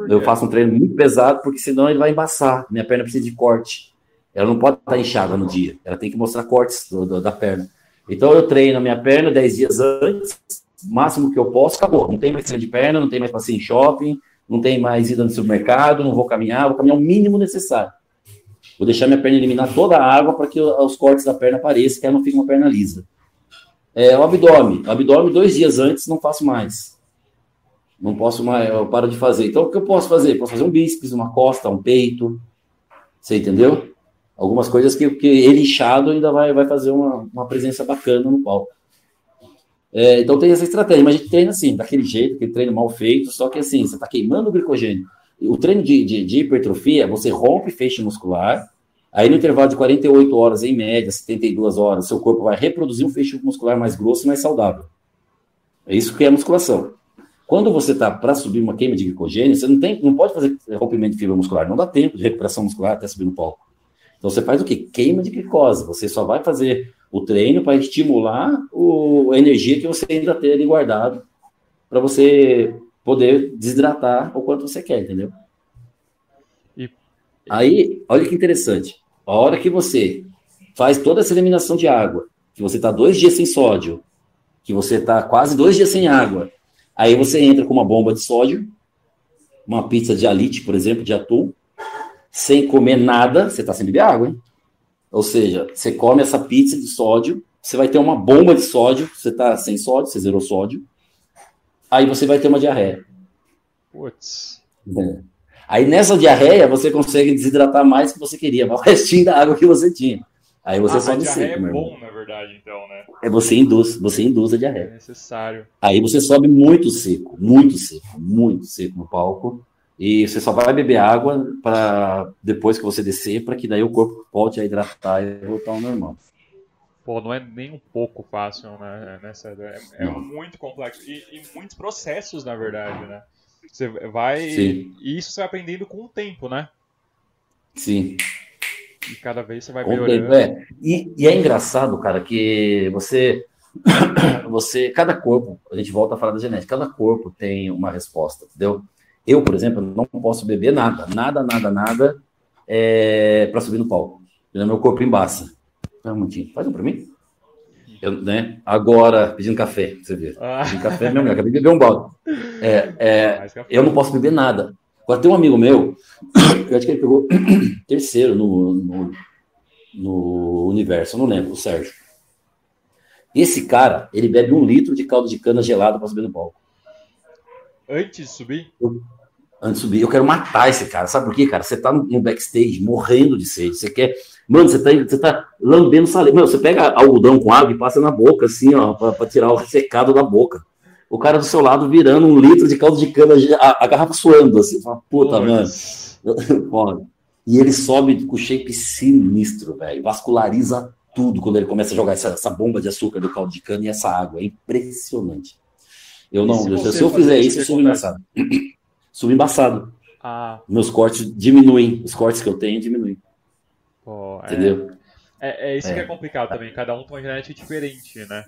Eu faço um treino muito pesado, porque senão ele vai embaçar. Minha perna precisa de corte. Ela não pode estar inchada no dia. Ela tem que mostrar cortes do, do, da perna. Então eu treino a minha perna 10 dias antes, máximo que eu posso, acabou. Não tem mais treino de perna, não tem mais passeio em shopping, não tem mais ida no supermercado, não vou caminhar, vou caminhar o mínimo necessário. Vou deixar minha perna eliminar toda a água para que os cortes da perna apareçam, que ela não fique uma perna lisa. É, o abdômen. O abdômen, dois dias antes, não faço mais. Não posso mais, eu paro de fazer. Então, o que eu posso fazer? Posso fazer um bíceps, uma costa, um peito. Você entendeu? Algumas coisas que, que ele inchado ainda vai, vai fazer uma, uma presença bacana no palco. É, então tem essa estratégia, mas a gente treina assim, daquele jeito, aquele treino mal feito, só que assim, você está queimando o glicogênio. O treino de, de, de hipertrofia, você rompe feixe muscular, Aí, no intervalo de 48 horas, em média, 72 horas, seu corpo vai reproduzir um feixe muscular mais grosso e mais saudável. É isso que é a musculação. Quando você está para subir uma queima de glicogênio, você não, tem, não pode fazer rompimento de fibra muscular, não dá tempo de recuperação muscular até subir no palco. Então você faz o quê? Queima de glicose. Você só vai fazer o treino para estimular o, a energia que você ainda tem ali guardado para você poder desidratar o quanto você quer, entendeu? E... Aí, olha que interessante. A hora que você faz toda essa eliminação de água, que você está dois dias sem sódio, que você está quase dois dias sem água, aí você entra com uma bomba de sódio, uma pizza de alite, por exemplo, de atum, sem comer nada, você está sem beber água, hein? Ou seja, você come essa pizza de sódio, você vai ter uma bomba de sódio, você está sem sódio, você zerou sódio, aí você vai ter uma diarreia. Putz. É. Aí nessa diarreia você consegue desidratar mais do que você queria, mas <laughs> o restinho da água que você tinha. Aí você ah, sobe a seco, é bom, na verdade, então, né? É você induz, você induz a É diarreia. necessário. Aí você sobe muito seco, muito seco, muito seco no palco. E você só vai beber água para depois que você descer, para que daí o corpo volte a hidratar e voltar ao normal. Pô, não é nem um pouco fácil, né? Nessa, é, é muito complexo. E, e muitos processos, na verdade, né? Você vai. Sim. E isso você vai aprendendo com o tempo, né? Sim. E cada vez você vai melhorando. tempo, é. E, e é engraçado, cara, que você, <coughs> você, cada corpo, a gente volta a falar da genética, cada corpo tem uma resposta, entendeu? Eu, por exemplo, não posso beber nada, nada, nada, nada, é, para subir no palco. Meu corpo embaça. Espera um minutinho, faz um para mim. Eu, né? Agora, pedindo café, você ver. Ah, Pedindo café mesmo, eu acabei de beber um balde. É, é, eu não posso beber nada. Agora tem um amigo meu, <coughs> eu acho que ele pegou <coughs> terceiro no, no, no universo, eu não lembro, o Sérgio. Esse cara, ele bebe um litro de caldo de cana gelado para subir no palco. Antes de subir, Antes de subir, eu quero matar esse cara. Sabe por quê, cara? Você tá no, backstage morrendo de sede. Você quer. Mano, você tá, você tá lambendo saliva. Mano, você pega algodão com água e passa na boca, assim, ó, pra, pra tirar o secado da boca. O cara do seu lado virando um litro de caldo de cana, a, a garrafa suando, assim. Fala, Puta, mano. <laughs> Foda. E ele sobe com shape sinistro, velho. Vasculariza tudo quando ele começa a jogar essa, essa bomba de açúcar do caldo de cana e essa água. É impressionante. Eu não, se se, eu fizer isso, eu o que subo acontece? embaçado. Subo embaçado. Ah, Meus cortes diminuem. Os cortes que eu tenho diminuem. pô, é, Entendeu? é, é isso É. que é complicado também. Cada um tem uma genética diferente, né?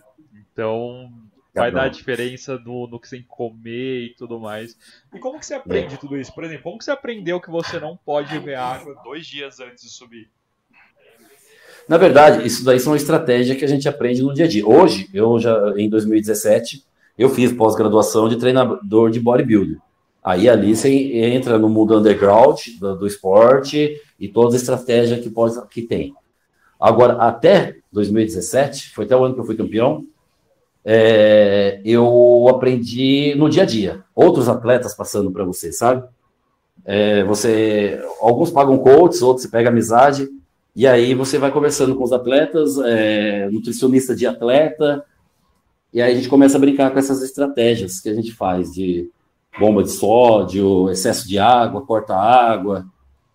Então vai dar diferença no, no que você tem que comer e tudo mais. E como que você aprende tudo isso? Por exemplo, como que você aprendeu que você não pode beber água dois dias antes de subir? Na verdade, isso daí são estratégias que a gente aprende no dia a dia. Hoje, eu já, em 2017, eu fiz pós-graduação de treinador de bodybuilder. Aí ali você entra no mundo underground do, do esporte e toda a estratégia que, pode, que tem. Agora, até 2017, foi até o ano que eu fui campeão, é, eu aprendi no dia a dia. Outros atletas passando para você, sabe? É, você, alguns pagam coaches, outros você pega amizade, e aí você vai conversando com os atletas, é, nutricionista de atleta, e aí a gente começa a brincar com essas estratégias que a gente faz de bomba de sódio, excesso de água, corta água.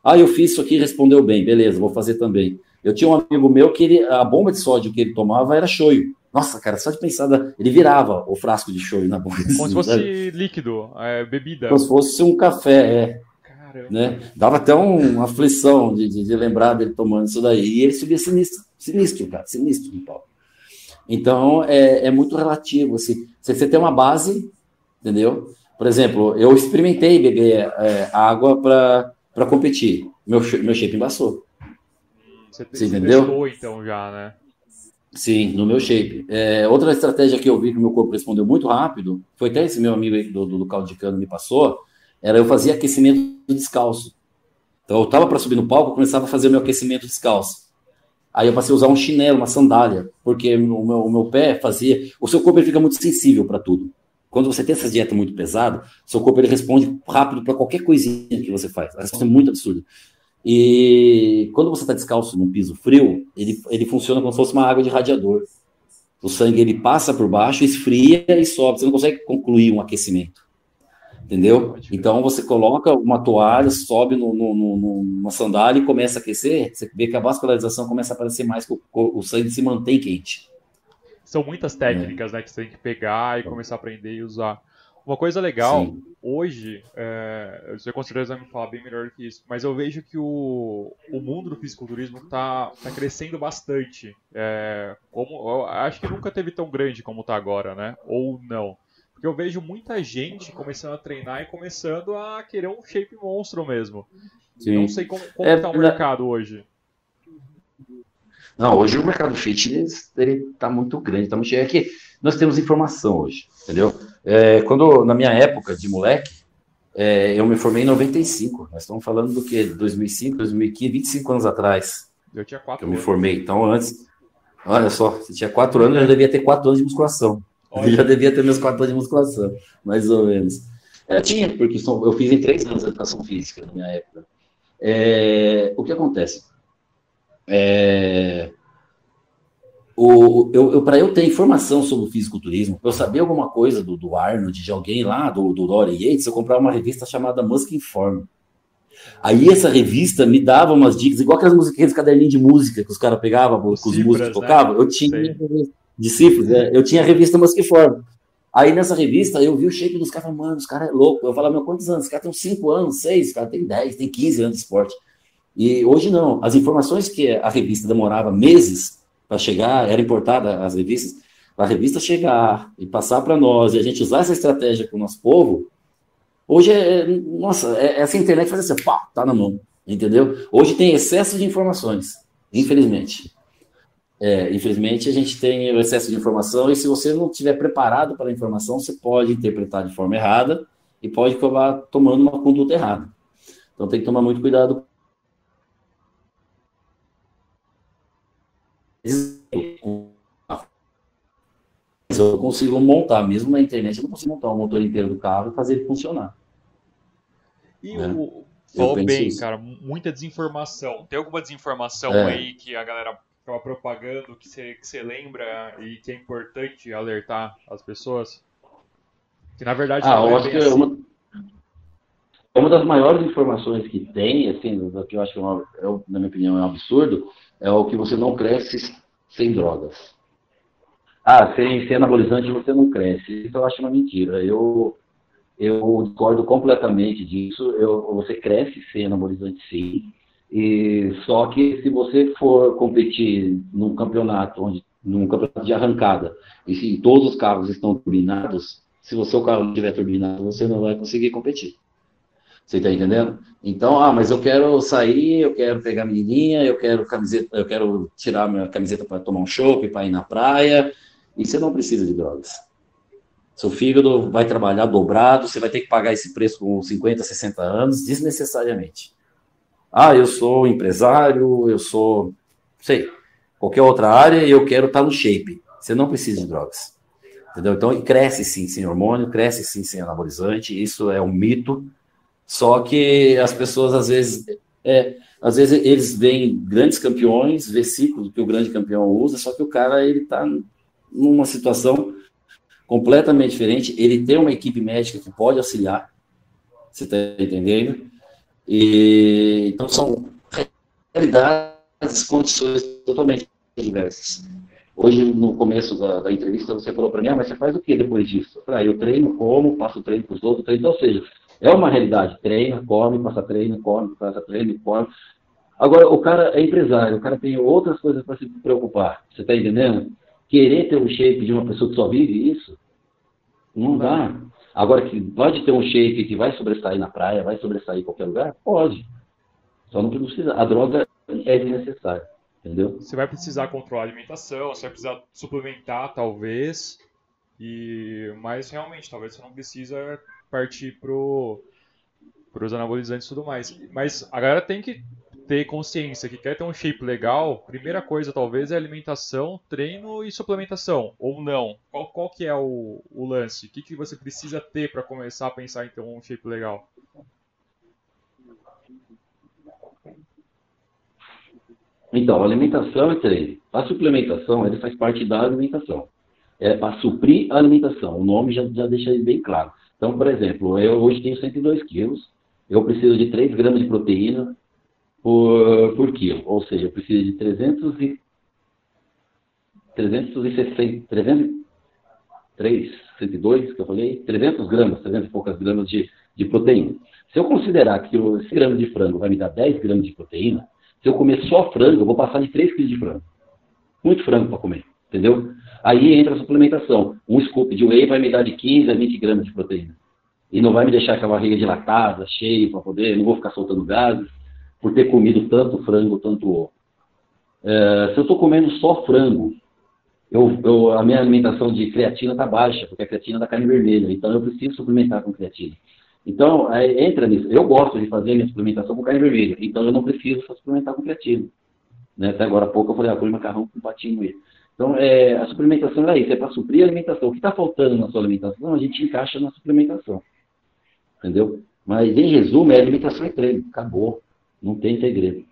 Ah, eu fiz isso aqui e respondeu bem, beleza, vou fazer também. Eu tinha um amigo meu que ele, a bomba de sódio que ele tomava era shoyu. Nossa, cara, só de pensar, ele virava o frasco de shoyu na boca. Como se fosse sabe? líquido, é, bebida. Como se fosse um café, é Caramba. né? Dava até um- uma aflição de, de, de lembrar dele tomando isso daí. E ele subia sinistro, sinistro, cara, sinistro no palco. Então, é, é muito relativo, assim. Se você tem uma base, entendeu? Por exemplo, eu experimentei beber é, água para competir. Meu, meu shape embaçou. Você, Você entendeu? testou então já, né? Sim, no meu shape. É, outra estratégia que eu vi que o meu corpo respondeu muito rápido, foi até esse meu amigo aí do, do, caldo de cana me passou, era eu fazia aquecimento descalço. Então eu tava para subir no palco, eu começava a fazer o meu aquecimento descalço. Aí eu passei a usar um chinelo, uma sandália, porque o meu, o meu pé fazia. O seu corpo fica muito sensível para tudo. Quando você tem essa dieta muito pesada, seu corpo ele responde rápido para qualquer coisinha que você faz. A resposta é muito absurda. E quando você está descalço num piso frio, ele, ele funciona como se fosse uma água de radiador. O sangue ele passa por baixo, esfria e sobe. Você não consegue concluir um aquecimento. Entendeu? Então você coloca uma toalha, sobe no, no, no, numa sandália e começa a aquecer. Você vê que a vascularização começa a aparecer mais, que o, o sangue se mantém quente. São muitas técnicas, né, que você tem que pegar e começar a aprender e usar. Uma coisa legal, Sim. hoje, é, você com certeza vai me falar bem melhor do que isso, mas eu vejo que o, o mundo do fisiculturismo está tá crescendo bastante. É, como, eu acho que nunca teve tão grande como está agora, né? Ou não. Porque eu vejo muita gente começando a treinar e começando a querer um shape monstro mesmo. Sim. Não sei como, como É, tá o mercado hoje. Não, hoje o mercado fitness ele está muito grande, está muito cheio. É que nós temos informação hoje, entendeu? É, quando na minha época de moleque, é, eu me formei em 95. Nós estamos falando do que? 2005, 2015, 25 anos atrás Eu tinha quatro eu me formei. Então antes, olha só, você tinha quatro anos, eu já devia ter quatro anos de musculação. Eu já devia ter meus quatro anos de musculação, mais ou menos. É, tinha, porque eu fiz em três anos de educação física na minha época. É, o que acontece? É, o, eu, eu para eu ter informação sobre o fisiculturismo, para eu saber alguma coisa do, do Arnold, de alguém lá, do, do Dory Yates, eu comprava uma revista chamada Musk Inform. Aí essa revista me dava umas dicas, igual aquelas musiquinhas, caderninho de música que os caras pegavam, que os Cifras, músicos né? tocavam. Eu tinha de cifras, é, eu tinha a revista Musk Inform. Aí nessa revista eu vi o shape dos caras, mano, os caras é louco. Eu falava, meu, quantos anos? Os caras têm 5 anos, 6, os caras têm 10, tem 15 anos de esporte. E hoje não. As informações que a revista demorava meses para chegar, era importada as revistas, a revista chegar e passar para nós e a gente usar essa estratégia com o nosso povo, hoje é, nossa, é, essa internet faz assim, pá, tá na mão, entendeu? Hoje tem excesso de informações, infelizmente. É, infelizmente, a gente tem o excesso de informação e se você não estiver preparado para a informação, você pode interpretar de forma errada e pode acabar tomando uma conduta errada. Então, tem que tomar muito cuidado. Eu consigo montar, mesmo na internet, eu não consigo montar o motor inteiro do carro e fazer ele funcionar. E né? o. Falou bem, isso. cara, muita desinformação. Tem alguma desinformação é. aí que a galera ficava propagando que você que lembra e que é importante alertar as pessoas? Que na verdade ah, eu é acho que assim. uma, uma das maiores informações que tem, assim, que eu acho que é, uma, é, na minha opinião é um absurdo, é o que você não cresce sem drogas. Ah, sem, sem anabolizante você não cresce. Isso eu acho uma mentira. Eu, eu discordo completamente disso. Eu, você cresce sem anabolizante sim. E só que se você for competir num campeonato onde num campeonato de arrancada e se todos os carros estão turbinados, se o seu carro não estiver turbinado, você não vai conseguir competir. Você está entendendo? Então, ah, mas eu quero sair, eu quero pegar a menininha, eu quero camiseta, eu quero tirar minha camiseta para tomar um chopp, para ir na praia, e você não precisa de drogas. Seu fígado vai trabalhar dobrado, você vai ter que pagar esse preço com 50, 60 anos, desnecessariamente. Ah, eu sou empresário, eu sou, sei, qualquer outra área e eu quero estar no shape. Você não precisa de drogas. Entendeu? Então, cresce sim sem hormônio, cresce sim sem anabolizante, isso é um mito. Só que as pessoas, às vezes, é, às vezes eles veem grandes campeões, versículos que o grande campeão usa, só que o cara, ele está numa situação completamente diferente, ele tem uma equipe médica que pode auxiliar, você está entendendo? E, então são realidades, condições totalmente diversas. Hoje, no começo da, da entrevista, você falou para mim, ah, mas você faz o que depois disso? Ah, eu treino, como, passo treino para os outros, treino, ou seja, é uma realidade, treina, come, passa treino, come, passa treino, come. Agora, o cara é empresário, o cara tem outras coisas para se preocupar, você está entendendo? Querer ter um shape de uma pessoa que só vive isso, não dá. Agora, que pode ter um shape que vai sobressair na praia, vai sobressair em qualquer lugar? Pode. Só não precisa. A droga é desnecessária, entendeu? Você vai precisar controlar a alimentação, você vai precisar suplementar, talvez. E mas realmente, talvez você não precisa partir pro os anabolizantes e tudo mais. Mas a galera tem que ter consciência que quer ter um shape legal, primeira coisa talvez é alimentação, treino e suplementação, ou não. Qual, qual que é o, o lance? O que, que você precisa ter para começar a pensar em ter um shape legal? Então, alimentação e treino. A suplementação, ele faz parte da alimentação. É para suprir a alimentação. O nome já, já deixa bem claro. Então, por exemplo, eu hoje tenho 102 quilos, eu preciso de 3 gramas de proteína, por, por quilo. Ou seja, eu preciso de 300 e, 360, 300, 3, 102, que eu falei, 300 gramas, 300 e poucas gramas de, de proteína. Se eu considerar que esse grama de frango vai me dar 10 gramas de proteína, se eu comer só frango, eu vou passar de 3 quilos de frango. Muito frango para comer, entendeu? Aí entra a suplementação. Um scoop de whey vai me dar de 15 a 20 gramas de proteína. E não vai me deixar com a barriga dilatada, cheia para poder, não vou ficar soltando gases por ter comido tanto frango, tanto ovo. É, se eu estou comendo só frango, eu, eu, a minha alimentação de creatina está baixa, porque a creatina é da carne vermelha, então eu preciso suplementar com creatina. Então, é, entra nisso. Eu gosto de fazer minha suplementação com carne vermelha, então eu não preciso suplementar com creatina. Né? Até agora há pouco eu falei, ah, comi macarrão com patinho aí. Então, é, a suplementação é isso, é para suprir a alimentação. O que está faltando na sua alimentação, a gente encaixa na suplementação. Entendeu? Mas, em resumo, é alimentação e treino. Acabou. Não tem segredo.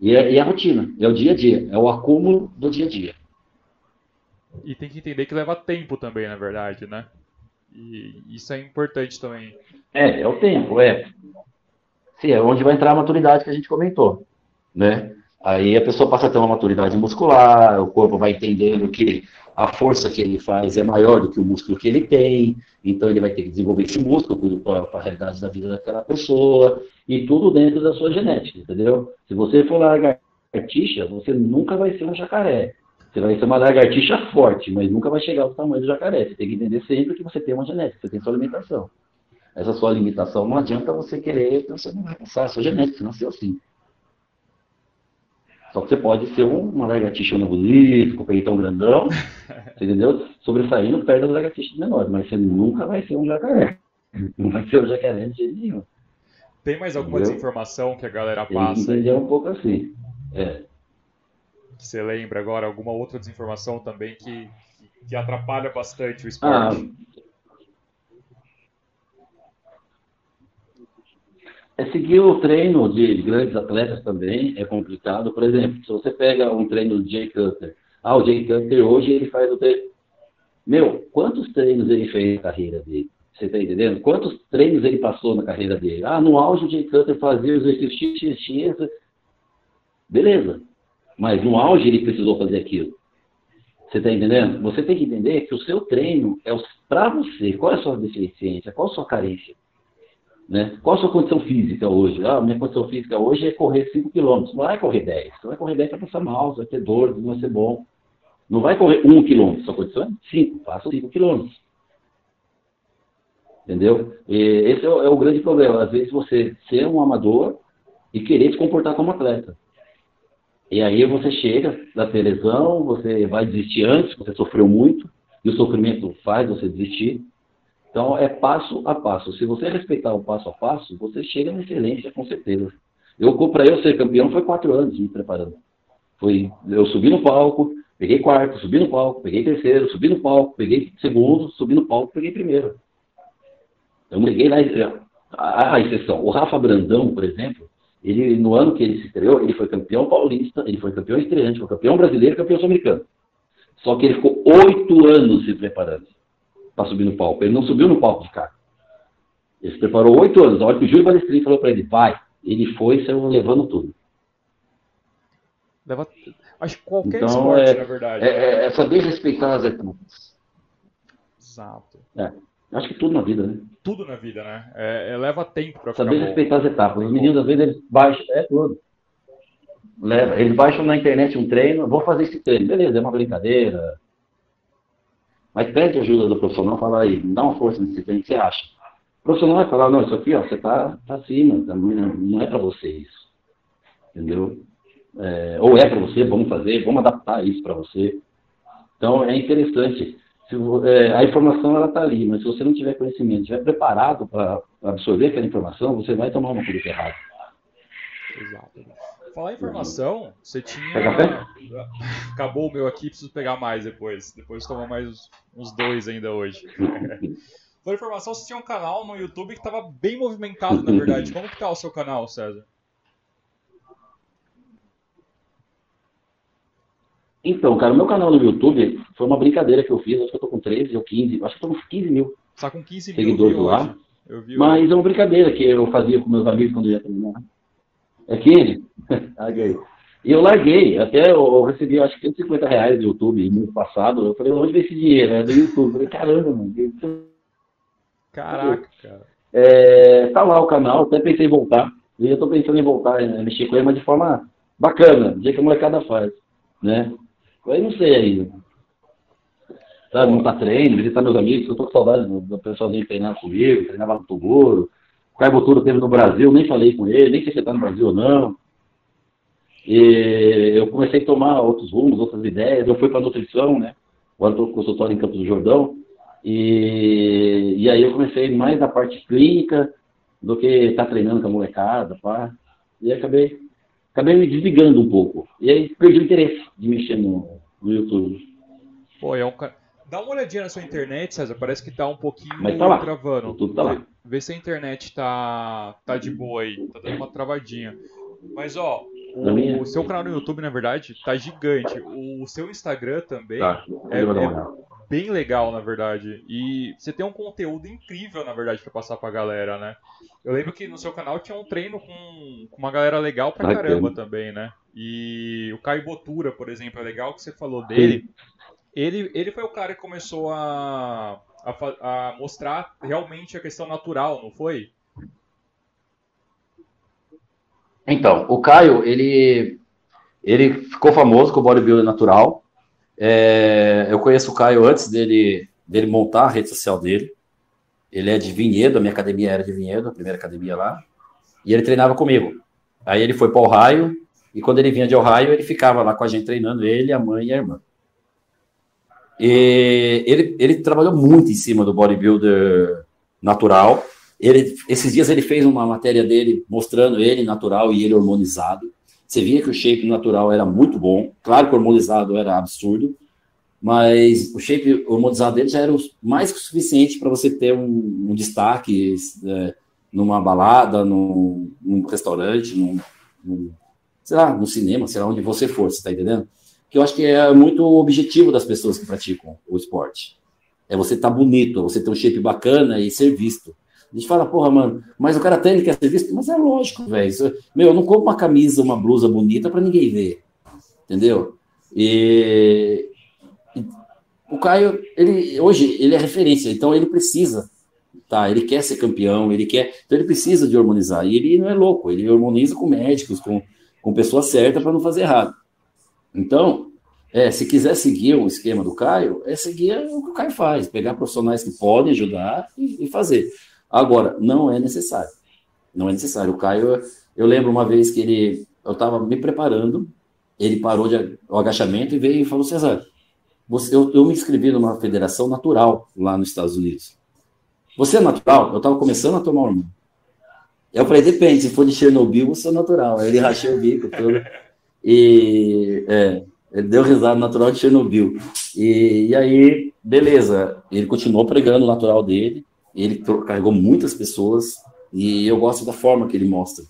E é, e é, a rotina, é o dia a dia, é o acúmulo do dia a dia. E tem que entender que leva tempo também, na verdade, né? E isso é importante também. É, é o tempo, é. Sim, é onde vai entrar a maturidade que a gente comentou, né? Aí a pessoa passa a ter uma maturidade muscular, o corpo vai entendendo que a força que ele faz é maior do que o músculo que ele tem, então ele vai ter que desenvolver esse músculo para a realidade da vida daquela pessoa, e tudo dentro da sua genética, entendeu? Se você for lagartixa, você nunca vai ser um jacaré. Você vai ser uma lagartixa forte, mas nunca vai chegar ao tamanho do jacaré. Você tem que entender sempre que você tem uma genética, você tem sua alimentação. Essa sua limitação não adianta você querer, então você não vai passar, a sua genética, nasceu assim. Só que você pode ser uma lagartixona bonita, com o peitão grandão, <laughs> entendeu? Sobressaindo perto das lagartixas menores, mas você nunca vai ser um jacaré. Não vai ser um jacaré de jeito nenhum. Tem mais alguma entendeu? desinformação que a galera passa? Tem um pouco assim. É. Você lembra agora alguma outra desinformação também que, que atrapalha bastante o esporte? Ah, É seguir o treino de grandes atletas também é complicado. Por exemplo, se você pega um treino do Jay Cutler, ah, o Jay Cutler hoje ele faz o treino. Meu, quantos treinos ele fez na carreira dele? Você está entendendo? Quantos treinos ele passou na carreira dele? Ah, no auge o Jay Cutler fazia os exercícios X, X, X. Beleza. Mas no auge ele precisou fazer aquilo. Você está entendendo? Você tem que entender que o seu treino é para você. Qual é a sua deficiência? Qual a sua carência? Né? Qual a sua condição física hoje? Ah, minha condição física hoje é correr 5 km. Não vai correr 10. Você vai correr 10 para passar mal, vai ter dor, não vai ser bom. Não vai correr 1 km. Sua condição é 5. Faça 5 km. Entendeu? E esse é o, é o, grande problema. Às vezes você ser um amador e querer se comportar como atleta. E aí você chega, ter lesão, você vai desistir antes, você sofreu muito, e o sofrimento faz você desistir. Então, é passo a passo. Se você respeitar o passo a passo, você chega na excelência, com certeza. Eu, para eu ser campeão, foi quatro anos me preparando. Foi, eu subi no palco, peguei quarto, subi no palco, peguei terceiro, subi no palco, peguei segundo, subi no palco, peguei primeiro. Eu não peguei lá a, a exceção. O Rafa Brandão, por exemplo, ele, no ano que ele se estreou, ele foi campeão paulista, ele foi campeão estreante, foi campeão brasileiro campeão sul-americano. Só que ele ficou oito anos se preparando para subir no palco. Ele não subiu no palco de cara. Ele se preparou oito anos. A hora que o Júlio Balestrini falou para ele, vai, ele foi e saiu levando tudo. Leva... Acho que qualquer então, esporte, é, na verdade. É, é, é saber respeitar as etapas. Exato. É. Acho que tudo na vida, né? Tudo na vida, né? É, é leva tempo para Saber respeitar as etapas. Os meninos, às vezes, eles baixam. É tudo. Leva. Eles baixam na internet um treino, vou fazer esse treino. Beleza, é uma brincadeira. Mas pede ajuda do profissional, fala aí, dá uma força nesse treino, o que você acha? O profissional vai falar, não, isso aqui, ó, você tá, tá acima, tá, não é para você isso. Entendeu? É, ou é para você, vamos fazer, vamos adaptar isso para você. Então é interessante. Se, é, a informação ela está ali, mas se você não tiver conhecimento, estiver preparado para absorver aquela informação, você vai tomar uma coisa errada. Exato. Falar informação, você tinha. Acabou o meu aqui, preciso pegar mais depois. Depois tomar mais uns dois ainda hoje. <laughs> Falar informação, você tinha um canal no YouTube que estava bem movimentado, na verdade. Como que tá o seu canal, César? Então, cara, o meu canal no YouTube foi uma brincadeira que eu fiz, acho que eu tô com 13 ou 15, acho que eu tô com 15 mil. Tá com 15 mil seguidores lá. Mas é uma brincadeira que eu fazia com meus amigos quando eu ia terminar. É 15? larguei. E eu larguei, até eu recebi acho que 150 reais do YouTube no passado. Eu falei, onde veio esse dinheiro? É do YouTube. Eu falei, caramba, mano. Caraca, cara. É, tá lá o canal, até pensei em voltar. E eu tô pensando em voltar, né, mexer com ele, mas de forma bacana, do jeito que a molecada faz. Né? Aí não sei ainda. Sabe, não tá treino, visitar meus amigos, eu tô com saudade do, do pessoalzinho treinando comigo, treinava no Tuguro. Caio Botura teve no Brasil, nem falei com ele, nem sei se ele tá no Brasil ou não. E eu comecei a tomar outros rumos, outras ideias. Eu fui para nutrição, né? Agora estou com consultório em Campos do Jordão. E, e aí eu comecei mais na parte clínica do que estar tá treinando com a molecada, pá. E acabei, acabei me desligando um pouco. E aí perdi o interesse de mexer no, no YouTube. Pô, é um Dá uma olhadinha na sua internet, César. Parece que tá um pouquinho Mas tá lá. travando. Tudo tá lá. Vê, se a internet tá, tá de boa aí. Tá dando uma travadinha. Mas, ó, O, o seu canal no YouTube, na verdade, tá gigante. O seu Instagram também tá, é, é bem legal, na verdade. E você tem um conteúdo incrível, na verdade, para passar pra galera, né? Eu lembro que no seu canal tinha um treino com, com uma galera legal pra caramba também, né? E o Caio Botura, por exemplo, é legal que você falou dele. Ele, ele foi o cara que começou a, a, a mostrar realmente a questão natural, não foi? Então, o Caio, ele, ele ficou famoso com o bodybuilding natural. É, eu conheço o Caio antes dele, dele montar a rede social dele. Ele é de Vinhedo, a minha academia era de Vinhedo, a primeira academia lá. E ele treinava comigo. Aí ele foi para Ohio, e quando ele vinha de Ohio, ele ficava lá com a gente treinando, ele, a mãe e a irmã. E ele, ele trabalhou muito em cima do bodybuilder natural. Ele, esses dias ele fez uma matéria dele mostrando ele natural e ele hormonizado. Você via que o shape natural era muito bom. Claro que o hormonizado era absurdo, mas o shape hormonizado dele já era mais que o suficiente para você ter um, um destaque é, numa balada, num, num restaurante, num, num, sei lá, no cinema, sei lá onde você for, você está entendendo? Que eu acho que é muito o objetivo das pessoas que praticam o esporte. É você estar tá bonito, é você ter um shape bacana e ser visto. A gente fala, porra, mano, mas o cara tem, quer ser visto. Mas é lógico, velho. Meu, eu não compro uma camisa, uma blusa bonita para ninguém ver. Entendeu? E, e, o Caio, ele hoje ele é referência, então ele precisa, tá? Ele quer ser campeão, ele quer, então ele precisa de hormonizar. E ele não é louco, ele hormoniza com médicos, com, com pessoa certa para não fazer errado. Então, é, se quiser seguir o esquema do Caio, é seguir o que o Caio faz, pegar profissionais que podem ajudar e, e fazer. Agora, não é necessário. Não é necessário. O Caio, eu lembro uma vez que ele, eu estava me preparando, ele parou de, o agachamento e veio e falou: César, você, eu, eu me inscrevi numa federação natural lá nos Estados Unidos. Você é natural? Eu estava começando a tomar hormônio. Eu falei: depende, se for de Chernobyl, você é natural. Aí ele rachou o bico todo. E é, ele deu risada natural de Chernobyl. E, e aí, beleza, ele continuou pregando o natural dele. Ele carregou muitas pessoas e eu gosto da forma que ele mostra.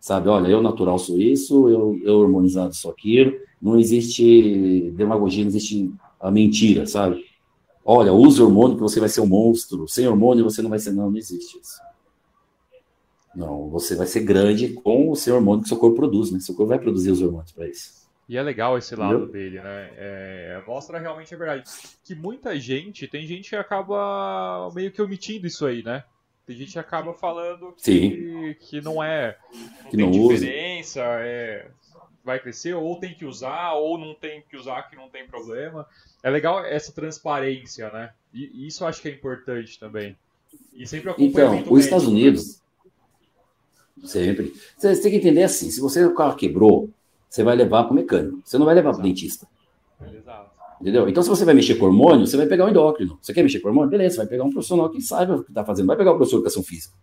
Sabe, olha, eu natural sou isso, eu, eu hormonizado sou aquilo. Não existe demagogia, não existe a mentira, sabe? Olha, use hormônio que você vai ser um monstro. Sem hormônio você não vai ser. Não, não existe isso. Não, você vai ser grande com o seu hormônio que seu corpo produz, né? Seu corpo vai produzir os hormônios para isso. E é legal esse lado Entendeu? dele, né? É, mostra realmente a verdade. Que muita gente, tem gente que acaba meio que omitindo isso aí, né? Tem gente que acaba falando que, que não é. Não que tem não diferença, é, vai crescer, ou tem que usar, ou não tem que usar, que não tem problema. É legal essa transparência, né? E isso eu acho que é importante também. E sempre Então, os Estados né? Unidos. Sempre. Você tem que entender assim: se você o carro quebrou, você vai levar para o mecânico. Você não vai levar para o dentista. Entendeu? Então, se você vai mexer com hormônio, você vai pegar um endócrino. Você quer mexer com hormônio? Beleza, você vai pegar um profissional que saiba o que está fazendo. Vai pegar o professor de educação física.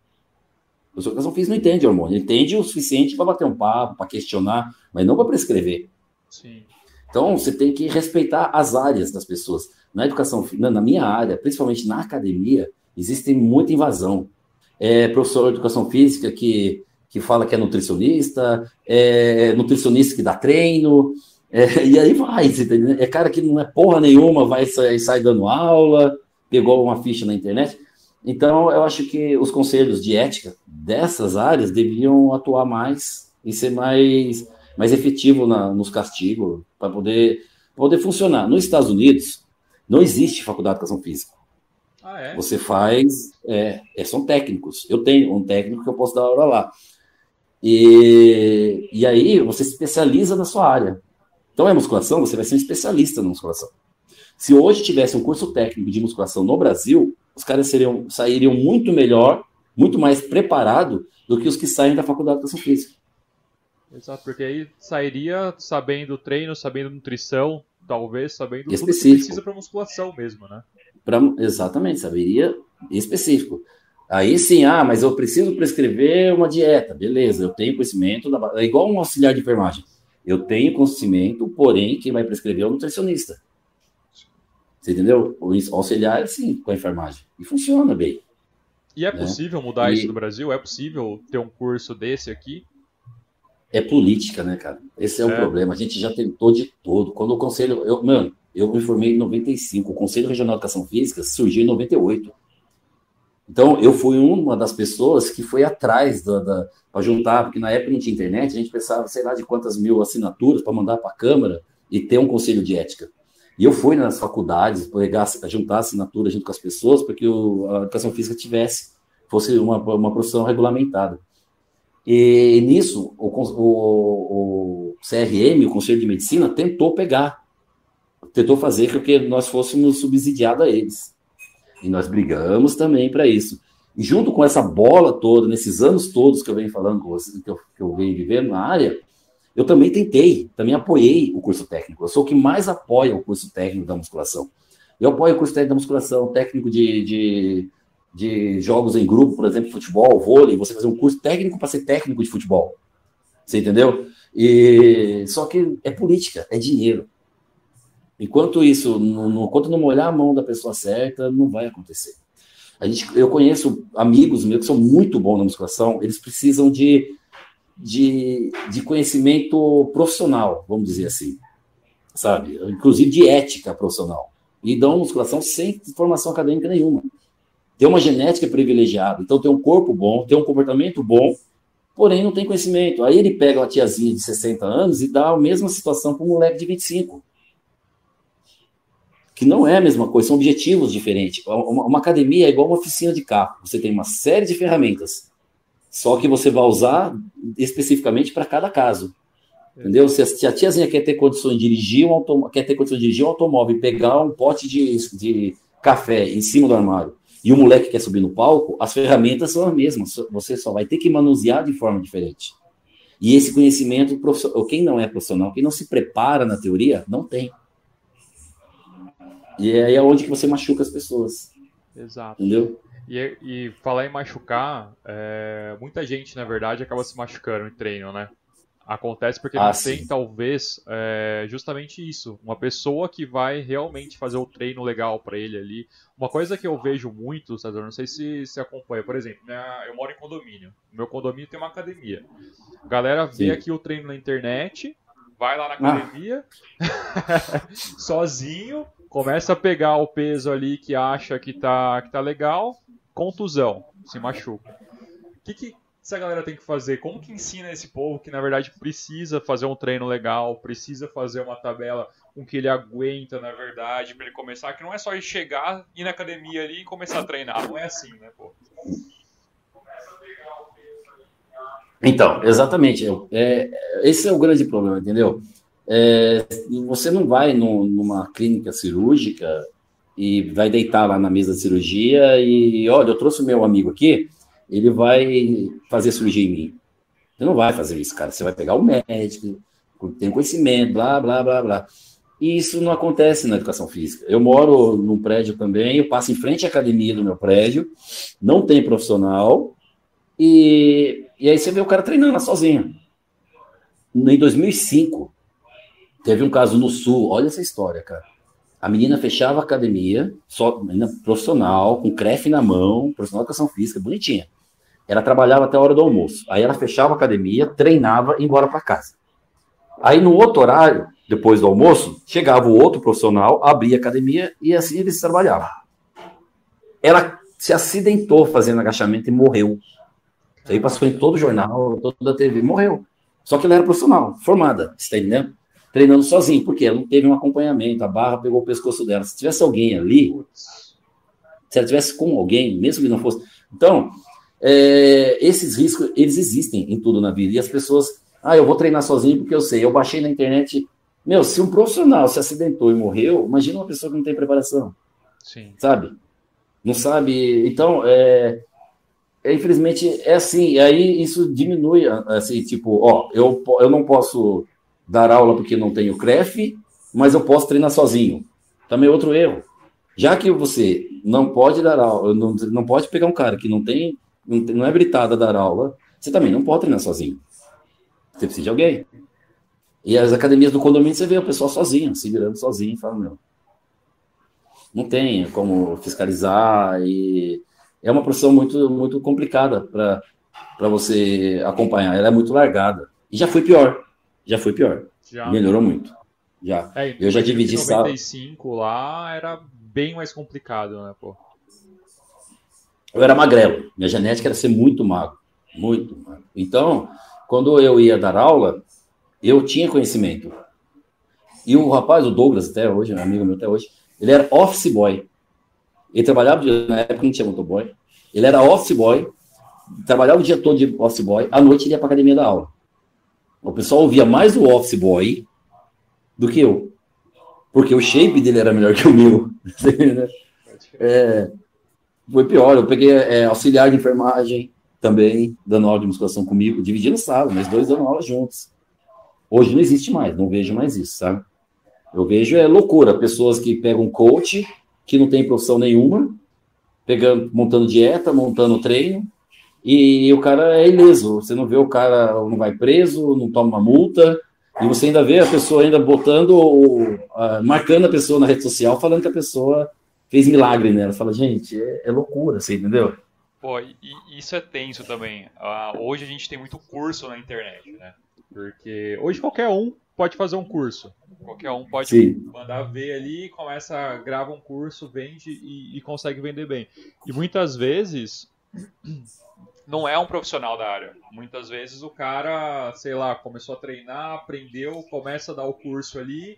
O professor de educação física não entende hormônio. Ele entende o suficiente para bater um papo, para questionar, mas não para prescrever. Sim. Então, você tem que respeitar as áreas das pessoas. Na educação, na minha área, principalmente na academia, existe muita invasão. É professor de educação física que que fala que é nutricionista, é nutricionista que dá treino, é, <laughs> e aí vai, é cara que não é porra nenhuma, vai sair sai dando aula, pegou uma ficha na internet. Então, eu acho que os conselhos de ética dessas áreas deviam atuar mais e ser mais, mais efetivo na, nos castigos, para poder, poder funcionar. Nos Estados Unidos, não existe faculdade de educação física. Ah, é? Você faz, é, é, são técnicos. Eu tenho um técnico que eu posso dar aula lá. E, e aí você se especializa na sua área. Então é musculação, você vai ser um especialista na musculação. Se hoje tivesse um curso técnico de musculação no Brasil, os caras seriam, sairiam muito melhor, muito mais preparado do que os que saem da faculdade de educação física. Exato, porque aí sairia sabendo treino, sabendo nutrição, talvez sabendo específico. tudo que precisa para musculação mesmo, né? Pra, exatamente, saberia específico. Aí sim, ah, mas eu preciso prescrever uma dieta. Beleza, eu tenho conhecimento, da... é igual um auxiliar de enfermagem. Eu tenho conhecimento, porém, quem vai prescrever é o nutricionista. Você entendeu? O auxiliar, sim, com a enfermagem. E funciona bem. E é né? possível mudar e... isso no Brasil? É possível ter um curso desse aqui? É política, né, cara? Esse é, é, o problema. A gente já tentou de todo. Quando o conselho. Eu, mano, eu me formei em 95. O Conselho Regional de Educação Física surgiu em 98. Então, eu fui uma das pessoas que foi atrás da, da para juntar, porque na época não tinha internet, a gente pensava, sei lá, de quantas mil assinaturas para mandar para a Câmara e ter um conselho de ética. E eu fui nas faculdades, pegar, juntar assinatura junto com as pessoas, para que o, a educação física tivesse, fosse uma, uma profissão regulamentada. E nisso, o, o, o CRM, o Conselho de Medicina, tentou pegar, tentou fazer com que nós fôssemos subsidiados a eles. E nós brigamos também para isso. E junto com essa bola toda, nesses anos todos que eu venho falando com vocês, que eu, que eu venho vivendo na área, eu também tentei, também apoiei o curso técnico. Eu sou o que mais apoia o curso técnico da musculação. Eu apoio o curso técnico da musculação, técnico de, de, de jogos em grupo, por exemplo, futebol, vôlei, você fazer um curso técnico para ser técnico de futebol. Você entendeu? E só que é política, é dinheiro. Enquanto isso, enquanto não molhar a mão da pessoa certa, não vai acontecer. A gente, eu conheço amigos meus que são muito bons na musculação, eles precisam de, de, de conhecimento profissional, vamos dizer assim, sabe? Inclusive de ética profissional. E dão musculação sem formação acadêmica nenhuma. Tem uma genética privilegiada, então tem um corpo bom, tem um comportamento bom, porém não tem conhecimento. Aí ele pega uma tiazinha de 60 anos e dá a mesma situação para um moleque de 25 que não é a mesma coisa, são objetivos diferentes. Uma, uma, academia é igual uma oficina de carro. Você tem uma série de ferramentas, só que você vai usar especificamente para cada caso. Entendeu? Se a, tiazinha quer ter condições de dirigir um automóvel, quer ter condições de dirigir um automóvel e pegar um pote de, de café em cima do armário, e o moleque quer subir no palco, as ferramentas são as mesmas. Você só vai ter que manusear de forma diferente. E esse conhecimento, quem não é profissional, quem não se prepara na teoria, não tem. E é aí é onde que você machuca as pessoas. Exato. Entendeu? E, e falar em machucar, é, muita gente, na verdade, acaba se machucando em treino, né? Acontece porque ah, não sim. tem, talvez, é, justamente isso. Uma pessoa que vai realmente fazer o treino legal para ele ali. Uma coisa que eu vejo muito, César, não sei se se acompanha, por exemplo, né, eu moro em condomínio. No meu condomínio tem uma academia. A galera vê sim. aqui o treino na internet, vai lá na ah. academia, ah. <laughs> sozinho, começa a pegar o peso ali que acha que tá, que tá legal, contusão, se machuca. O que, que essa galera tem que fazer? Como que ensina esse povo que na verdade precisa fazer um treino legal, precisa fazer uma tabela com que ele aguenta, na verdade, para ele começar, que não é só ir chegar, ir na academia ali e começar a treinar, não é assim, né, pô? Então, exatamente. É, esse é o grande problema, entendeu? É, você não vai no, numa clínica cirúrgica e vai deitar lá na mesa de cirurgia e, olha, eu trouxe o meu amigo aqui, ele vai fazer cirurgia em mim. Você não vai fazer isso, cara. Você vai pegar o médico, tem conhecimento, blá, blá, blá, blá. E isso não acontece na educação física. Eu moro num prédio também, eu passo em frente à academia do meu prédio, não tem profissional, e, e aí você vê o cara treinando sozinho. Em 2005, Teve um caso no Sul, olha essa história, cara. A menina fechava a academia, só menina profissional, com crefe na mão, profissional de educação física, bonitinha. Ela trabalhava até a hora do almoço. Aí ela fechava a academia, treinava e ia embora para casa. Aí no outro horário, depois do almoço, chegava o outro profissional, abria a academia e assim eles trabalhavam. Ela se acidentou fazendo agachamento e morreu. Isso aí passou em todo jornal, toda a TV, morreu. Só que ela era profissional, formada, está entendendo? Treinando sozinho, porque ela não teve um acompanhamento, a barra pegou o pescoço dela. Se tivesse alguém ali, se ela tivesse com alguém, mesmo que não fosse. Então, é, esses riscos, eles existem em tudo na vida. E as pessoas, ah, eu vou treinar sozinho porque eu sei. Eu baixei na internet. Meu, se um profissional se acidentou e morreu, imagina uma pessoa que não tem preparação. Sim. Sabe? Não sabe. Então, é, é, infelizmente, é assim. E aí isso diminui, assim, tipo, ó, eu, eu não posso dar aula porque não tenho CREF, mas eu posso treinar sozinho. Também é outro erro. Já que você não pode dar aula, não, não pode pegar um cara que não tem, não, é habilitado a dar aula, você também não pode treinar sozinho. Você precisa de alguém. E as academias do condomínio você vê o pessoal sozinho, se virando sozinho, fala, meu. Não tem como fiscalizar e é uma profissão muito, muito complicada para você acompanhar. Ela é muito largada. E já foi pior. Já foi pior. Já. Melhorou muito. Já. É, eu já dividi 95 sala. lá era bem mais complicado, né, pô? Eu era magrelo. Minha genética era ser muito magro. Muito magro. Então, quando eu ia dar aula, eu tinha conhecimento. E o rapaz, o Douglas, até hoje, um amigo meu até hoje, ele era office boy. Ele trabalhava, na época não tinha motoboy. Ele era office boy, trabalhava o dia todo de office boy, à noite ele ia para academia da aula. O pessoal ouvia mais o office boy do que eu. Porque o shape dele era melhor que o meu. <laughs> é, foi pior. Eu peguei é, auxiliar de enfermagem também, dando aula de musculação comigo, dividindo sala, mas dois dando aula juntos. Hoje não existe mais, não vejo mais isso, sabe? Eu vejo é loucura, pessoas que pegam coach, que não tem profissão nenhuma, pegando, montando dieta, montando treino, e o cara é ileso. Você não vê o cara não vai preso, não toma uma multa, e você ainda vê a pessoa ainda botando, uh, marcando a pessoa na rede social, falando que a pessoa fez milagre nela. Fala, gente, é, é loucura, você entendeu? Pô, e, isso é tenso também. Uh, hoje a gente tem muito curso na internet, né? Porque hoje qualquer um pode fazer um curso. Qualquer um pode Sim. mandar ver ali, começa, grava um curso, vende e, e consegue vender bem. E muitas vezes não é um profissional da área. Muitas vezes o cara, sei lá, começou a treinar, aprendeu, começa a dar o curso ali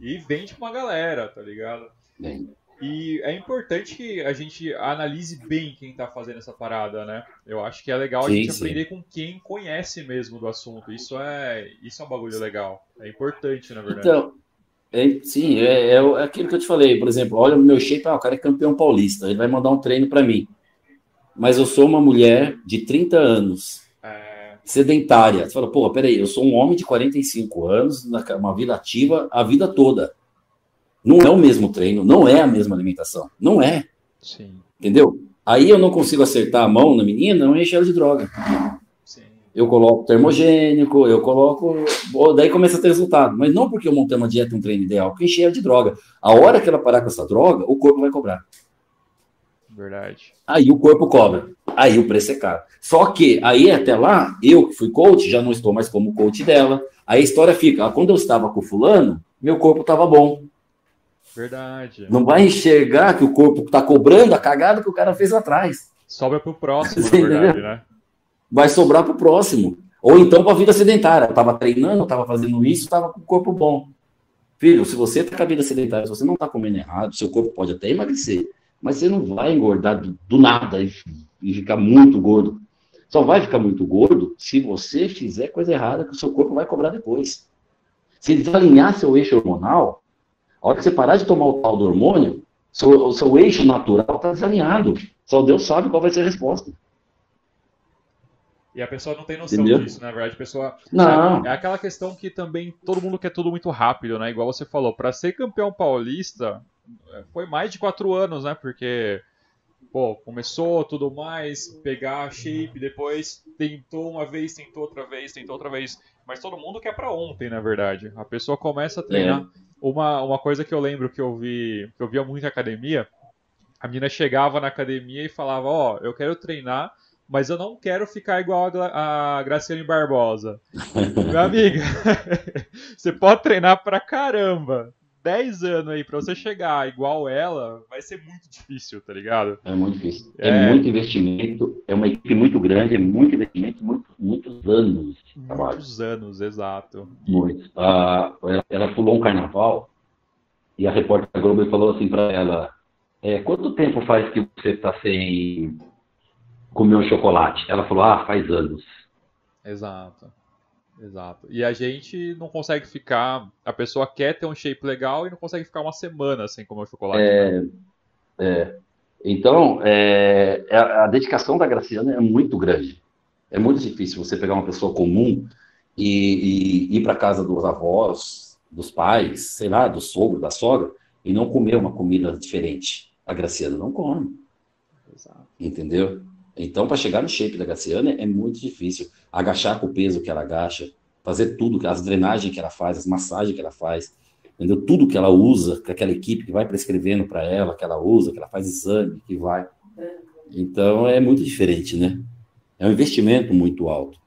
e vende pra uma galera, tá ligado? Bem. E é importante que a gente analise bem quem está fazendo essa parada, né? Eu acho que é legal sim, a gente sim. aprender com quem conhece mesmo do assunto. Isso é, isso é um bagulho legal. É importante, na verdade. Então, é, sim, é, é, aquilo que eu te falei. Por exemplo, olha o meu shape, ah, o cara é campeão paulista, ele vai mandar um treino para mim. Mas eu sou uma mulher de 30 anos, é... sedentária. Você fala, pô, peraí, eu sou um homem de 45 anos, uma vida ativa a vida toda. Não é o mesmo treino, não é a mesma alimentação. Não é. Sim. Entendeu? Aí eu não consigo acertar a mão na menina, não enche ela de droga. Sim. Eu coloco termogênico, eu coloco. Daí começa a ter resultado. Mas não porque eu montei uma dieta, um treino ideal, porque enche ela de droga. A hora que ela parar com essa droga, o corpo vai cobrar. Verdade. Aí o corpo cobra. Aí o preço é caro. Só que aí até lá, eu que fui coach, já não estou mais como coach dela. Aí a história fica: quando eu estava com o fulano, meu corpo estava bom. Verdade. Não vai enxergar que o corpo está cobrando a cagada que o cara fez atrás. Sobra para o próximo, na <laughs> verdade, né? Vai sobrar para o próximo. Ou então para a vida sedentária. Eu estava treinando, estava fazendo isso, estava com o corpo bom. Filho, se você está com a vida sedentária, se você não está comendo errado, seu corpo pode até emagrecer, mas você não vai engordar do, do nada e, e ficar muito gordo. Só vai ficar muito gordo se você fizer coisa errada que o seu corpo vai cobrar depois. Se desalinhar seu eixo hormonal, a hora que você parar de tomar o tal do hormônio, seu, o seu eixo natural está desalinhado. Só Deus sabe qual vai ser a resposta. E a pessoa não tem noção Entendeu? disso, na verdade. A pessoa. Não. É aquela questão que também todo mundo quer tudo muito rápido, né? Igual você falou, para ser campeão paulista, é, foi mais de quatro anos, né? Porque, pô, começou tudo mais, pegar shape, depois tentou uma vez, tentou outra vez, tentou outra vez. Mas todo mundo quer para ontem, na verdade. A pessoa começa a treinar. É. Uma, uma coisa que eu lembro que eu vi, que eu via muito na academia, a menina chegava na academia e falava, ó, oh, eu quero treinar, mas eu não quero ficar igual a, a Graciane Barbosa. <laughs> Minha amiga, <laughs> você pode treinar pra caramba, 10 anos aí pra você chegar igual ela, vai ser muito difícil, tá ligado? É muito difícil. É, é muito investimento, é uma equipe muito grande, é muito investimento, muito, muitos anos. Muitos anos, exato. Ah, ela pulou um carnaval e a repórter da Globo falou assim pra ela: é, quanto tempo faz que você está sem comer um chocolate? Ela falou: ah, faz anos. Exato. Exato. E a gente não consegue ficar. A pessoa quer ter um shape legal e não consegue ficar uma semana sem comer chocolate. É, né? é. Então, é, é, a dedicação da Graciana é muito grande. É muito difícil você pegar uma pessoa comum e, e ir para casa dos avós, dos pais, sei lá, do sogro, da sogra, e não comer uma comida diferente. A Graciana não come. Exato. Entendeu? Então, para chegar no shape da Graciana é muito difícil. Agachar com o peso que ela agacha, fazer tudo, as drenagens que ela faz, as massagens que ela faz, entendeu? Tudo que ela usa, que aquela equipe que vai prescrevendo para ela, que ela usa, que ela faz exame, que vai. Então, é muito diferente, né? É um investimento muito alto.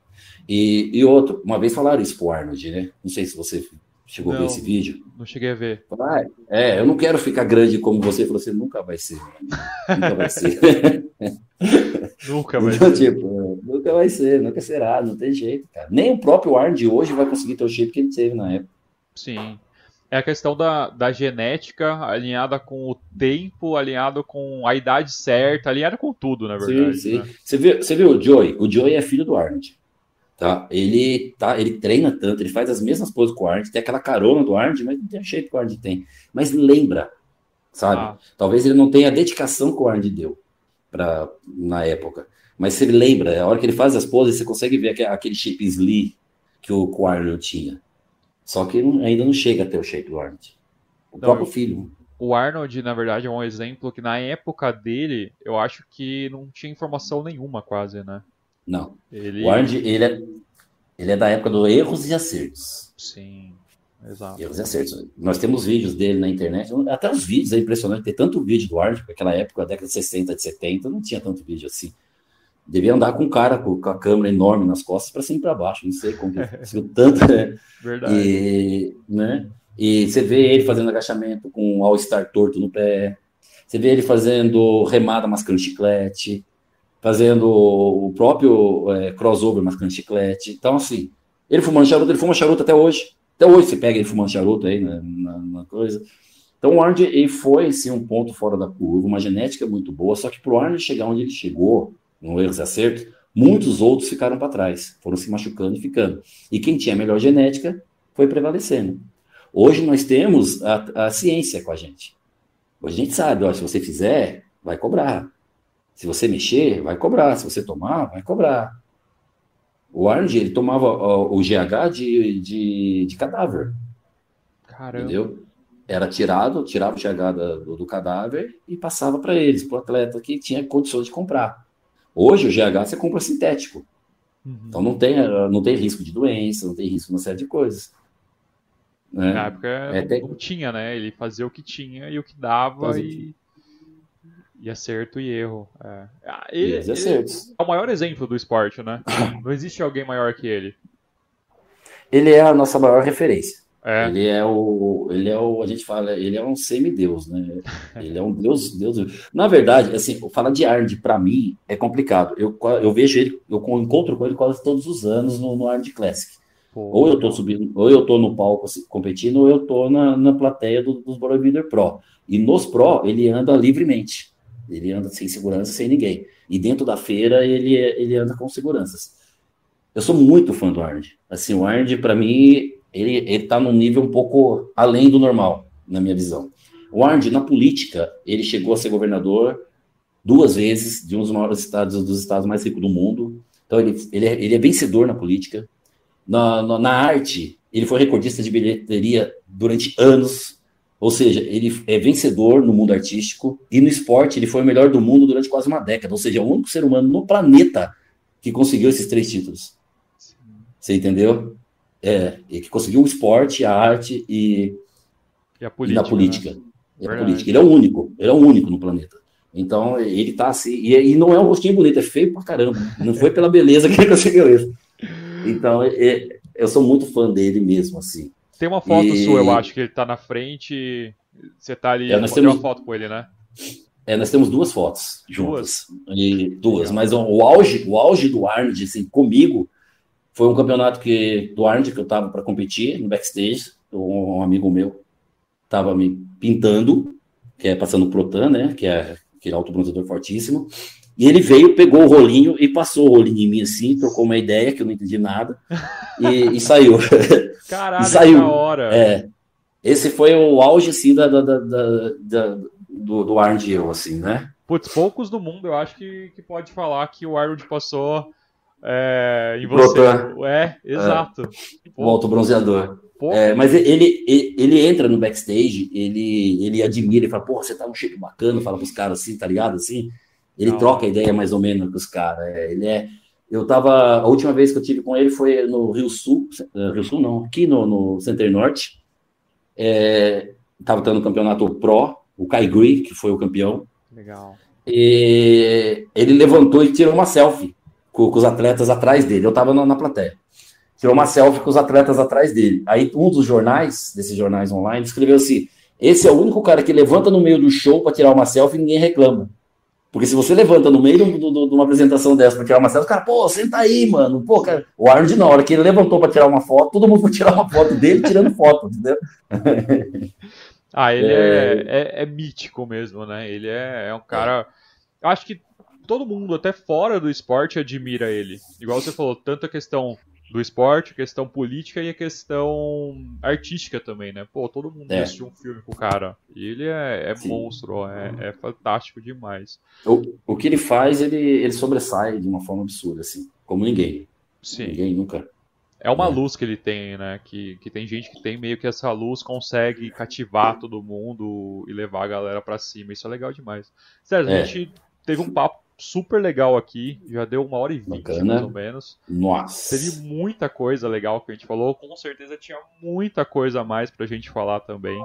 E, e outro, uma vez falaram isso pro Arnold, né? Não sei se você chegou não, a ver esse vídeo. Não cheguei a ver. Ah, é, eu não quero ficar grande como você. Falou assim, nunca vai ser. Nunca vai ser. <laughs> <laughs> nunca vai então, ser. Tipo, nunca vai ser, nunca será, não tem jeito, cara. Nem o próprio Arnold hoje vai conseguir ter o shape que ele teve na época. Sim é a questão da, da genética alinhada com o tempo, alinhado com a idade certa, alinhada com tudo, na verdade. Sim, sim. Né? Você, viu, você viu o Joey? O Joey é filho do Arnold. Tá? Ele, tá, ele treina tanto, ele faz as mesmas coisas com o Arnold, tem aquela carona do Arnold, mas não tem o jeito que o Arnold tem. Mas lembra, sabe? Ah. Talvez ele não tenha a dedicação que o Arnold deu pra, na época. Mas você lembra, a hora que ele faz as poses, você consegue ver aquele, shape Slee que o, Arnold tinha. Só que ainda não chega a ter o shape do Arnold. O não, próprio filho. O Arnold, na verdade, é um exemplo que na época dele, eu acho que não tinha informação nenhuma, quase, né? Não. Ele... O Arnold, ele é, ele é da época do erros e acertos. Sim, exato. E acertos. Nós temos vídeos dele na internet, até os vídeos, é impressionante ter tanto vídeo do Arnold, porque naquela época, década de 60, de 70, não tinha tanto vídeo assim devia andar com o cara com, a câmera enorme nas costas para cima e para baixo. Não sei como <laughs> conseguiu tanto. Né? Verdade. E, né? e você vê ele fazendo agachamento com o All-Star torto no pé. Você vê ele fazendo remada mascando chiclete, fazendo o próprio é, crossover mascando chiclete. Então, assim, ele fumando charuto, ele fuma charuto até hoje. Até hoje você pega ele fumando charuto aí na, na, na coisa. Então o Arnold ele foi sim um ponto fora da curva, uma genética muito boa, só que para o Arnold chegar onde ele chegou, no erros e acertos, muitos outros ficaram para trás, foram se machucando e ficando. E quem tinha melhor genética foi prevalecendo. Hoje nós temos a, a ciência com a gente. Hoje a gente sabe, ó, se você fizer, vai cobrar. Se você mexer, vai cobrar. Se você tomar, vai cobrar. O Arnold, ele tomava ó, o GH de, de, de, cadáver. Caramba. Entendeu? Era tirado, tirava o GH do, do cadáver e passava para eles, para o atleta que tinha condições de comprar. Hoje o GH você compra sintético. Uhum. Então não tem, não tem risco de doença, não tem risco de uma série de coisas. Né? Na época é, não tinha, né? Ele fazia o que tinha e o que dava e... e acerto e erro. É. Ah, ele, e acertos. é o maior exemplo do esporte, né? <laughs> Não existe alguém maior que ele. Ele é a nossa maior referência. É. Ele é o, ele é o, a gente fala, ele é um semideus, né? <laughs> Ele é um deus, deus. Na verdade, assim, falar de Arnold para mim é complicado. Eu, eu vejo ele, eu encontro com ele quase todos os anos no, no Classic. Pô, ou eu tô subindo, ou eu tô no palco assim, competindo, ou eu tô na, na plateia do, dos Bodybuilder Pro. E nos Pro ele anda livremente. Ele anda sem segurança, sem ninguém. E dentro da feira ele, ele anda com seguranças. Eu sou muito fã do Arnold. Assim, o Arnold para mim ele está num nível um pouco além do normal, na minha visão. O Arnold, na política, ele chegou a ser governador duas vezes de um dos maiores estados, dos estados mais ricos do mundo. Então, ele, ele, é, ele é vencedor na política. Na, na, na, arte, ele foi recordista de bilheteria durante anos. Ou seja, ele é vencedor no mundo artístico. E no esporte, ele foi o melhor do mundo durante quase uma década. Ou seja, é o único ser humano no planeta que conseguiu esses três títulos. Você entendeu? É, que conseguiu o esporte, a arte e, e a política. E a política. Né? E a política. Ele é o único, ele é o único no planeta. Então, ele tá assim, e, e não é um rostinho bonito, é feio pra caramba. Não foi pela beleza que ele conseguiu isso. Então, é, eu sou muito fã dele mesmo, assim. Tem uma foto e... sua, eu acho, que ele tá na frente, você tá ali, é, nós temos... uma foto com ele, né? É, nós temos duas fotos juntas. Duas? E, duas, mas o, o, auge, o auge do Arnold, assim, comigo, foi um campeonato que do Arnold que eu estava para competir no backstage. Um amigo meu estava me pintando, que é passando o Protan, né? Que é aquele autobronzeador fortíssimo. E ele veio, pegou o rolinho e passou o rolinho em mim assim, trocou uma ideia que eu não entendi nada e, e <laughs> saiu. Caralho, e saiu. hora. É, esse foi o auge assim da, da, da, da do, do Arnold eu, assim, né? Putz, poucos do mundo eu acho que, que pode falar que o Arnold passou é, em você. É, exato. É, o autobronzeador. É, mas ele, ele, ele entra no backstage, ele, ele admira, ele fala, pô, você tá um shape bacana, fala pros caras assim, tá ligado? Assim, ele Não. troca a ideia mais ou menos com os caras. É, ele é. Eu tava. A última vez que eu tive com ele foi no Rio Sul, eh, Rio Sul não, aqui no, no Center Norte. É, tava tendo o campeonato Pro, o Kai Gui, que foi o campeão. Legal. E ele levantou e tirou uma selfie com, com os atletas atrás dele. Eu estava na, na plateia. Tirou uma selfie com os atletas atrás dele. Aí um dos jornais, desses jornais online, escreveu assim: esse é o único cara que levanta no meio do show para tirar uma selfie e ninguém reclama. Porque se você levanta no meio de uma apresentação dessa para tirar uma selfie, o cara, pô, senta aí, mano. Pô, cara, o Arnold, na hora que ele levantou para tirar uma foto, todo mundo foi tirar uma foto dele tirando foto, entendeu? <laughs> ah, ele é... É, é, mítico mesmo, né? Ele é, é um cara. Acho que todo mundo, até fora do esporte, admira ele. Igual você falou, tanto a questão do esporte, a questão política e a questão artística também, né? Pô, todo mundo é. assistiu um filme com o cara. E ele é, é monstro, é, é, fantástico demais. O, o que ele faz, ele, ele sobressai de uma forma absurda, assim, como ninguém. Sim. Ninguém nunca. É uma é. luz que ele tem, né? Que, que tem gente que tem meio que essa luz consegue cativar todo mundo e levar a galera para cima. Isso é legal demais. Sério, a é. gente teve um papo super legal aqui. Já deu uma hora e vinte, mais ou menos. Nossa. Teve muita coisa legal que a gente falou. Com certeza tinha muita coisa a mais pra gente falar também.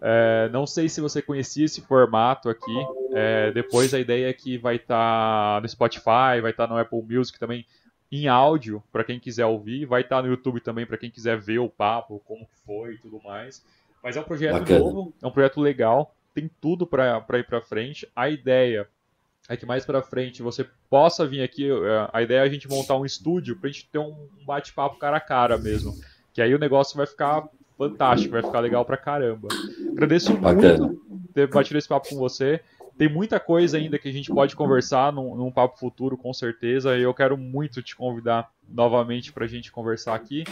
É, não sei se você conhecia esse formato aqui. É, depois a ideia é que vai estar tá no Spotify, vai estar tá no Apple Music também em áudio para quem quiser ouvir, vai estar tá no YouTube também para quem quiser ver o papo, como foi e tudo mais. Mas é um projeto Bacana. novo, é um projeto legal, tem tudo para ir para frente. A ideia é que mais para frente você possa vir aqui. É, a ideia é a gente montar um estúdio para a gente ter um bate-papo cara a cara mesmo. Que aí o negócio vai ficar fantástico, vai ficar legal pra caramba. Agradeço Bacana. muito ter batido esse papo com você. Tem muita coisa ainda que a gente pode conversar num, num papo futuro, com certeza. E eu quero muito te convidar novamente para a gente conversar aqui.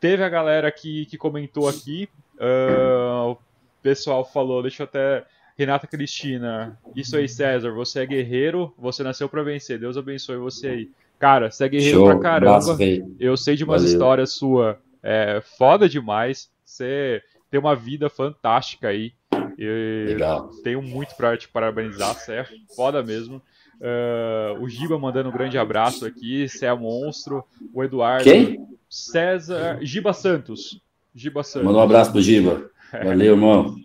Teve a galera que, que comentou aqui. Uh, o pessoal falou, deixa eu até Renata Cristina, isso aí, César, você é guerreiro, você nasceu para vencer. Deus abençoe você aí. Cara, você é guerreiro Show. pra caramba. Eu sei de umas Valeu. histórias sua é, foda demais. Você tem uma vida fantástica aí. Eu Legal. Tenho muito pra te parabenizar, você é foda mesmo. Uh, o Giba mandando um grande abraço aqui, você é monstro. O Eduardo. Quem? César. Giba Santos. Giba Santos. Manda um abraço pro Giba. <laughs> Valeu, irmão.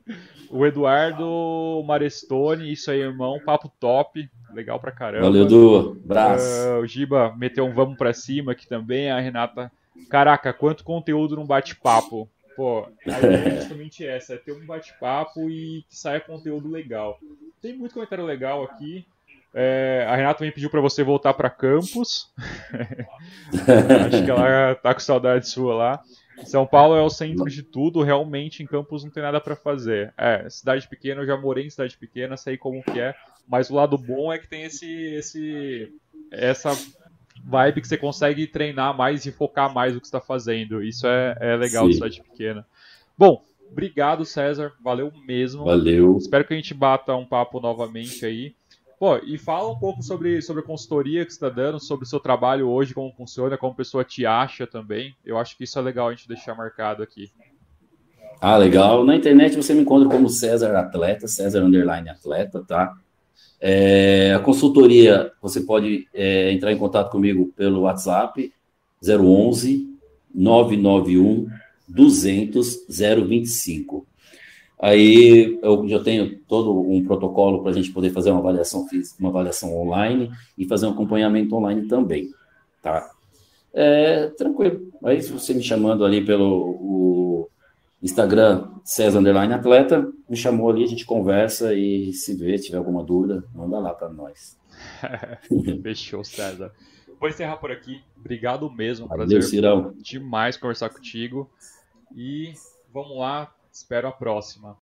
O Eduardo Marestone, isso aí, irmão, papo top, legal pra caramba. Valeu, Du, braço. Uh, o Giba meteu um vamos pra cima aqui também, a Renata, caraca, quanto conteúdo num bate-papo. Pô, a ideia é justamente essa, é ter um bate-papo e que saia conteúdo legal. Tem muito comentário legal aqui. É, a Renata também pediu para você voltar para campus. <laughs> Acho que ela tá com saudade sua lá. São Paulo é o centro de tudo, realmente em Campos não tem nada para fazer. É, cidade pequena, eu já morei em cidade pequena, sei como que é, mas o lado bom é que tem esse, esse essa vibe que você consegue treinar mais e focar mais no que está fazendo. Isso é, é legal de cidade pequena. Bom, obrigado César, valeu mesmo. Valeu. Espero que a gente bata um papo novamente aí. Pô, e fala um pouco sobre, sobre a consultoria que você está dando, sobre o seu trabalho hoje, como funciona, como a pessoa te acha também. Eu acho que isso é legal a gente deixar marcado aqui. Ah, legal. Na internet você me encontra como César Atleta, César Underline Atleta, tá? É, a consultoria, você pode é, entrar em contato comigo pelo WhatsApp 011 991 200 025. Aí eu já tenho todo um protocolo para a gente poder fazer uma avaliação física, uma avaliação online e fazer um acompanhamento online também, tá? É, tranquilo. Aí se você me chamando ali pelo Instagram César Underline Atleta, me chamou ali, a gente conversa e se vê, tiver alguma dúvida, manda lá para nós. <laughs> Fechou, César. Vou encerrar por aqui. Obrigado mesmo. Valeu, prazer Cirão. demais conversar contigo. E vamos lá, Espero a próxima.